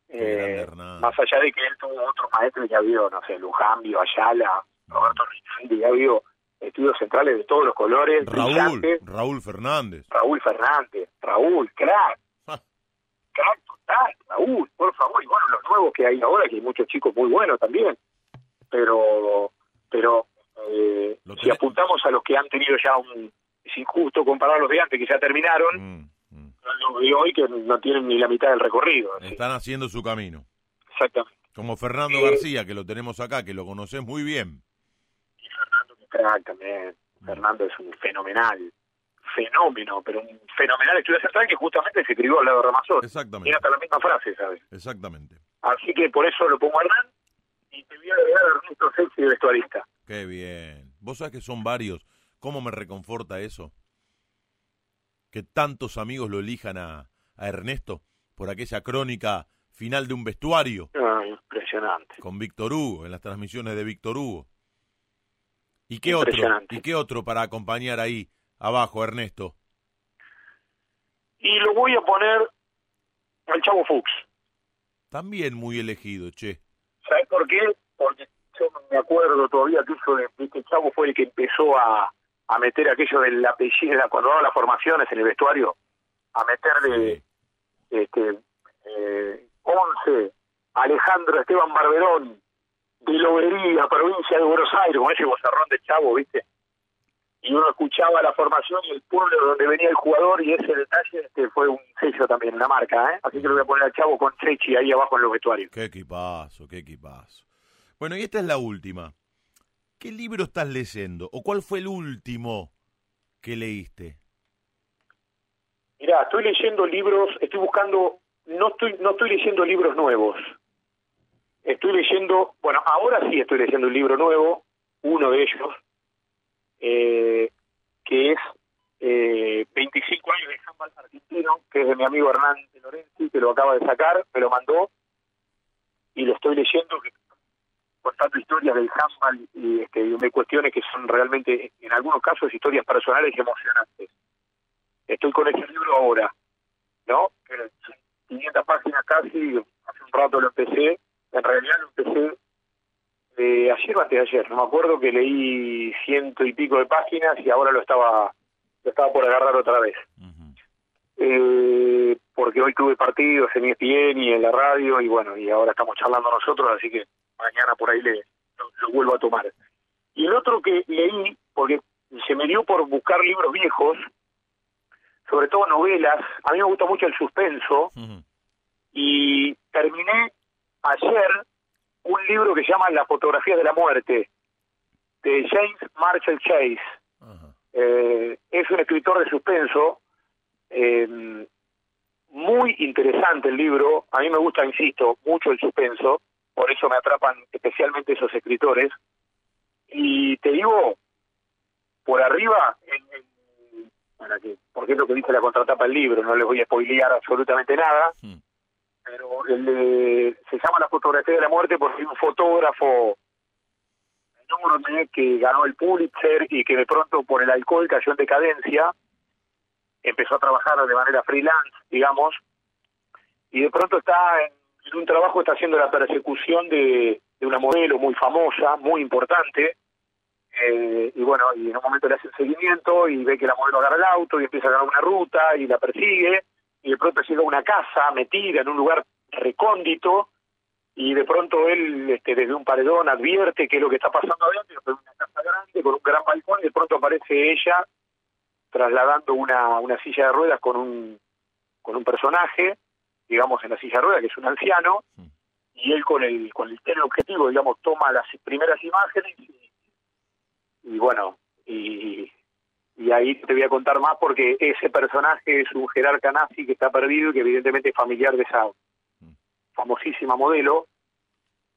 Eh, más allá de que él tuvo otros maestros, ya vio, no sé, Lujambio, Ayala, Roberto Rinaldi, ya vio estudios centrales de todos los colores. Raúl, Raúl Fernández. Raúl Fernández, Raúl, crack. crack total, Raúl, por favor. Y bueno, los nuevos que hay ahora, que hay muchos chicos muy buenos también. Pero, pero eh, si apuntamos a los que han tenido ya un... Es injusto comparar los de antes, que ya terminaron. Mm, mm. De hoy que no tienen ni la mitad del recorrido. Están haciendo su camino. Exactamente. Como Fernando García, que lo tenemos acá, que lo conoces muy bien. Crack también. Fernando es un fenomenal, fenómeno, pero un fenomenal estudio central que justamente se escribió al lado de Ramazón. Exactamente. Tiene hasta la misma frase, ¿sabes? Exactamente. Así que por eso lo pongo a Hernán y te voy a agregar a Ernesto Sexy de vestuarista. Qué bien. Vos sabés que son varios. ¿Cómo me reconforta eso? Que tantos amigos lo elijan a, a Ernesto por aquella crónica final de un vestuario. Ah, impresionante. Con Víctor Hugo, en las transmisiones de Víctor Hugo. ¿Y qué otro? ¿Y qué otro para acompañar ahí abajo, Ernesto? Y lo voy a poner al Chavo Fuchs. También muy elegido, che. ¿Sabes por qué? Porque yo me acuerdo todavía que eso de, este Chavo fue el que empezó a, a meter aquello del apellido, cuando daba las formaciones en el vestuario, a meterle este, eh, 11, Alejandro Esteban Barberón, de Lobería, provincia de Buenos Aires, con ese bozarrón de chavo, ¿viste? Y uno escuchaba la formación y el pueblo donde venía el jugador y ese detalle este, fue un sello también, una marca, ¿eh? Así que lo voy a poner al chavo con Chechi ahí abajo en los vestuarios. Qué equipazo, qué equipazo. Bueno, y esta es la última. ¿Qué libro estás leyendo? ¿O cuál fue el último que leíste? Mirá, estoy leyendo libros, estoy buscando, no estoy, no estoy leyendo libros nuevos Estoy leyendo, bueno, ahora sí estoy leyendo un libro nuevo, uno de ellos, eh, que es eh, 25 años de handball argentino, que es de mi amigo Hernán de Lorenzi, que lo acaba de sacar, me lo mandó, y lo estoy leyendo, que, contando historias del handball y este, cuestiones que son realmente, en algunos casos, historias personales y emocionantes. Estoy con ese libro ahora, ¿no? 500 páginas casi, hace un rato lo empecé, en realidad lo empecé de ayer o antes de ayer, no me acuerdo que leí ciento y pico de páginas y ahora lo estaba lo estaba por agarrar otra vez. eh, porque hoy tuve partidos en ESPN y en la radio y bueno, y ahora estamos charlando nosotros, así que mañana por ahí le, lo, vuelvo a tomar. Y el otro que leí, porque se me dio por buscar libros viejos, sobre todo novelas, a mí me gusta mucho el suspenso, y terminé ayer un libro que se llama La fotografía de la muerte, de James Marshall Chase. Eh, es un escritor de suspenso, eh, muy interesante el libro, a mí me gusta, insisto, mucho el suspenso, por eso me atrapan especialmente esos escritores. Y te digo, por arriba, en, para que, porque es lo que dice la contratapa del libro, no les voy a spoilear absolutamente nada, pero el, se llama La fotografía de la muerte porque un fotógrafo que ganó el Pulitzer y que de pronto por el alcohol cayó en decadencia, empezó a trabajar de manera freelance, digamos, y de pronto está en, un trabajo, está haciendo la persecución de, una modelo muy famosa, muy importante, eh, y bueno, y en un momento le hace el seguimiento y ve que la modelo agarra el auto y empieza a ganar una ruta y la persigue, y de pronto llega a una casa metida en un lugar recóndito y de pronto él este, desde un paredón advierte que es lo que está pasando adentro, es una casa grande con un gran balcón y de pronto aparece ella trasladando una, una silla de ruedas con un, con un personaje, digamos en la silla de ruedas que es un anciano, y él con el, con el objetivo, digamos, toma las primeras imágenes y bueno, y, y ahí te voy a contar más porque ese personaje es un jerarca nazi que está perdido y que evidentemente es familiar de esa famosísima modelo.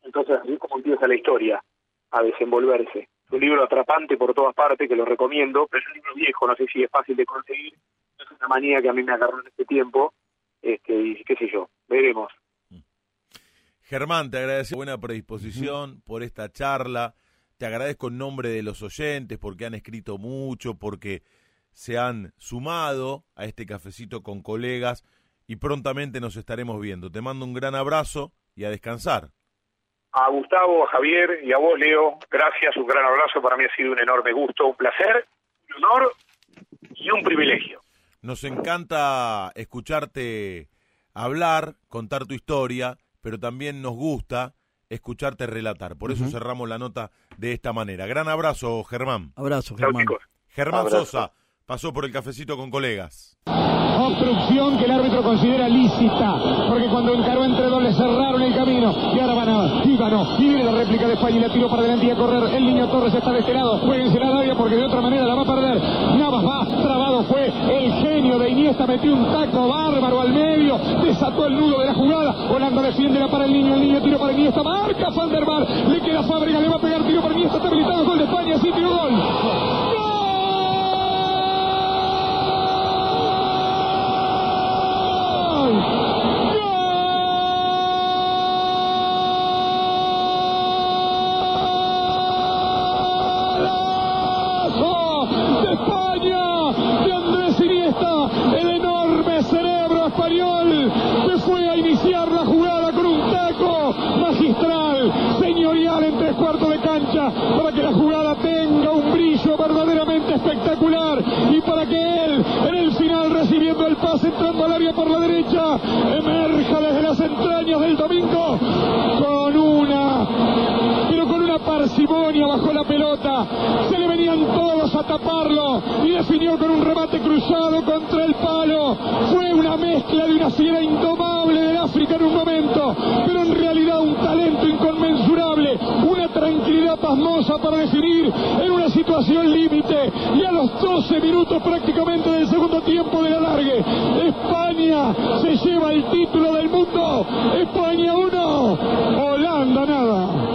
Entonces así como empieza la historia a desenvolverse. Un libro atrapante por todas partes que lo recomiendo, pero es un libro viejo, no sé si es fácil de conseguir. Es una manía que a mí me agarró en este tiempo. Este, y qué sé yo, veremos. Germán, te agradezco buena predisposición por esta charla. Te agradezco en nombre de los oyentes porque han escrito mucho, porque se han sumado a este cafecito con colegas y prontamente nos estaremos viendo. Te mando un gran abrazo y a descansar. A Gustavo, a Javier y a vos, Leo, gracias, un gran abrazo. Para mí ha sido un enorme gusto, un placer, un honor y un privilegio. Nos encanta escucharte hablar, contar tu historia, pero también nos gusta escucharte relatar. Por eso cerramos la nota de esta manera. Gran abrazo, Germán. Abrazo, Germán. Germán Sosa pasó por el cafecito con colegas. Obstrucción que el árbitro considera lícita, porque cuando encaró entre dos le cerraron el camino. Y ahora van a ganó. Y viene la réplica de España y la tiró para adelante y a correr. El niño Torres está de este lado. Jueguense la porque de otra manera la va a perder. Navas va, trabado fue el genio de Iniesta, metió un taco bárbaro al medio, desató el nudo de la jugada. Holanda defiende para el niño, el niño tiro para Iniesta, marca Van der Bar, le queda Fábrica, le va a pegar tiro para Iniesta, está habilitado, gol de España, sí, tiro gol. para que la jugada tenga un brillo verdaderamente espectacular y para que él en el final recibiendo el pase entrando al área por la derecha emerja desde las entrañas del domingo con una pero con una parsimonia bajo la pelota se le venían todos a taparlo y definió con un remate cruzado contra el palo fue una mezcla de una fiera indomable del África en un momento pero en realidad un talento inconmensurable una tranquilidad pasmosa para definir en una situación límite y a los 12 minutos prácticamente del segundo tiempo del alargue. España se lleva el título del mundo. España 1, Holanda nada.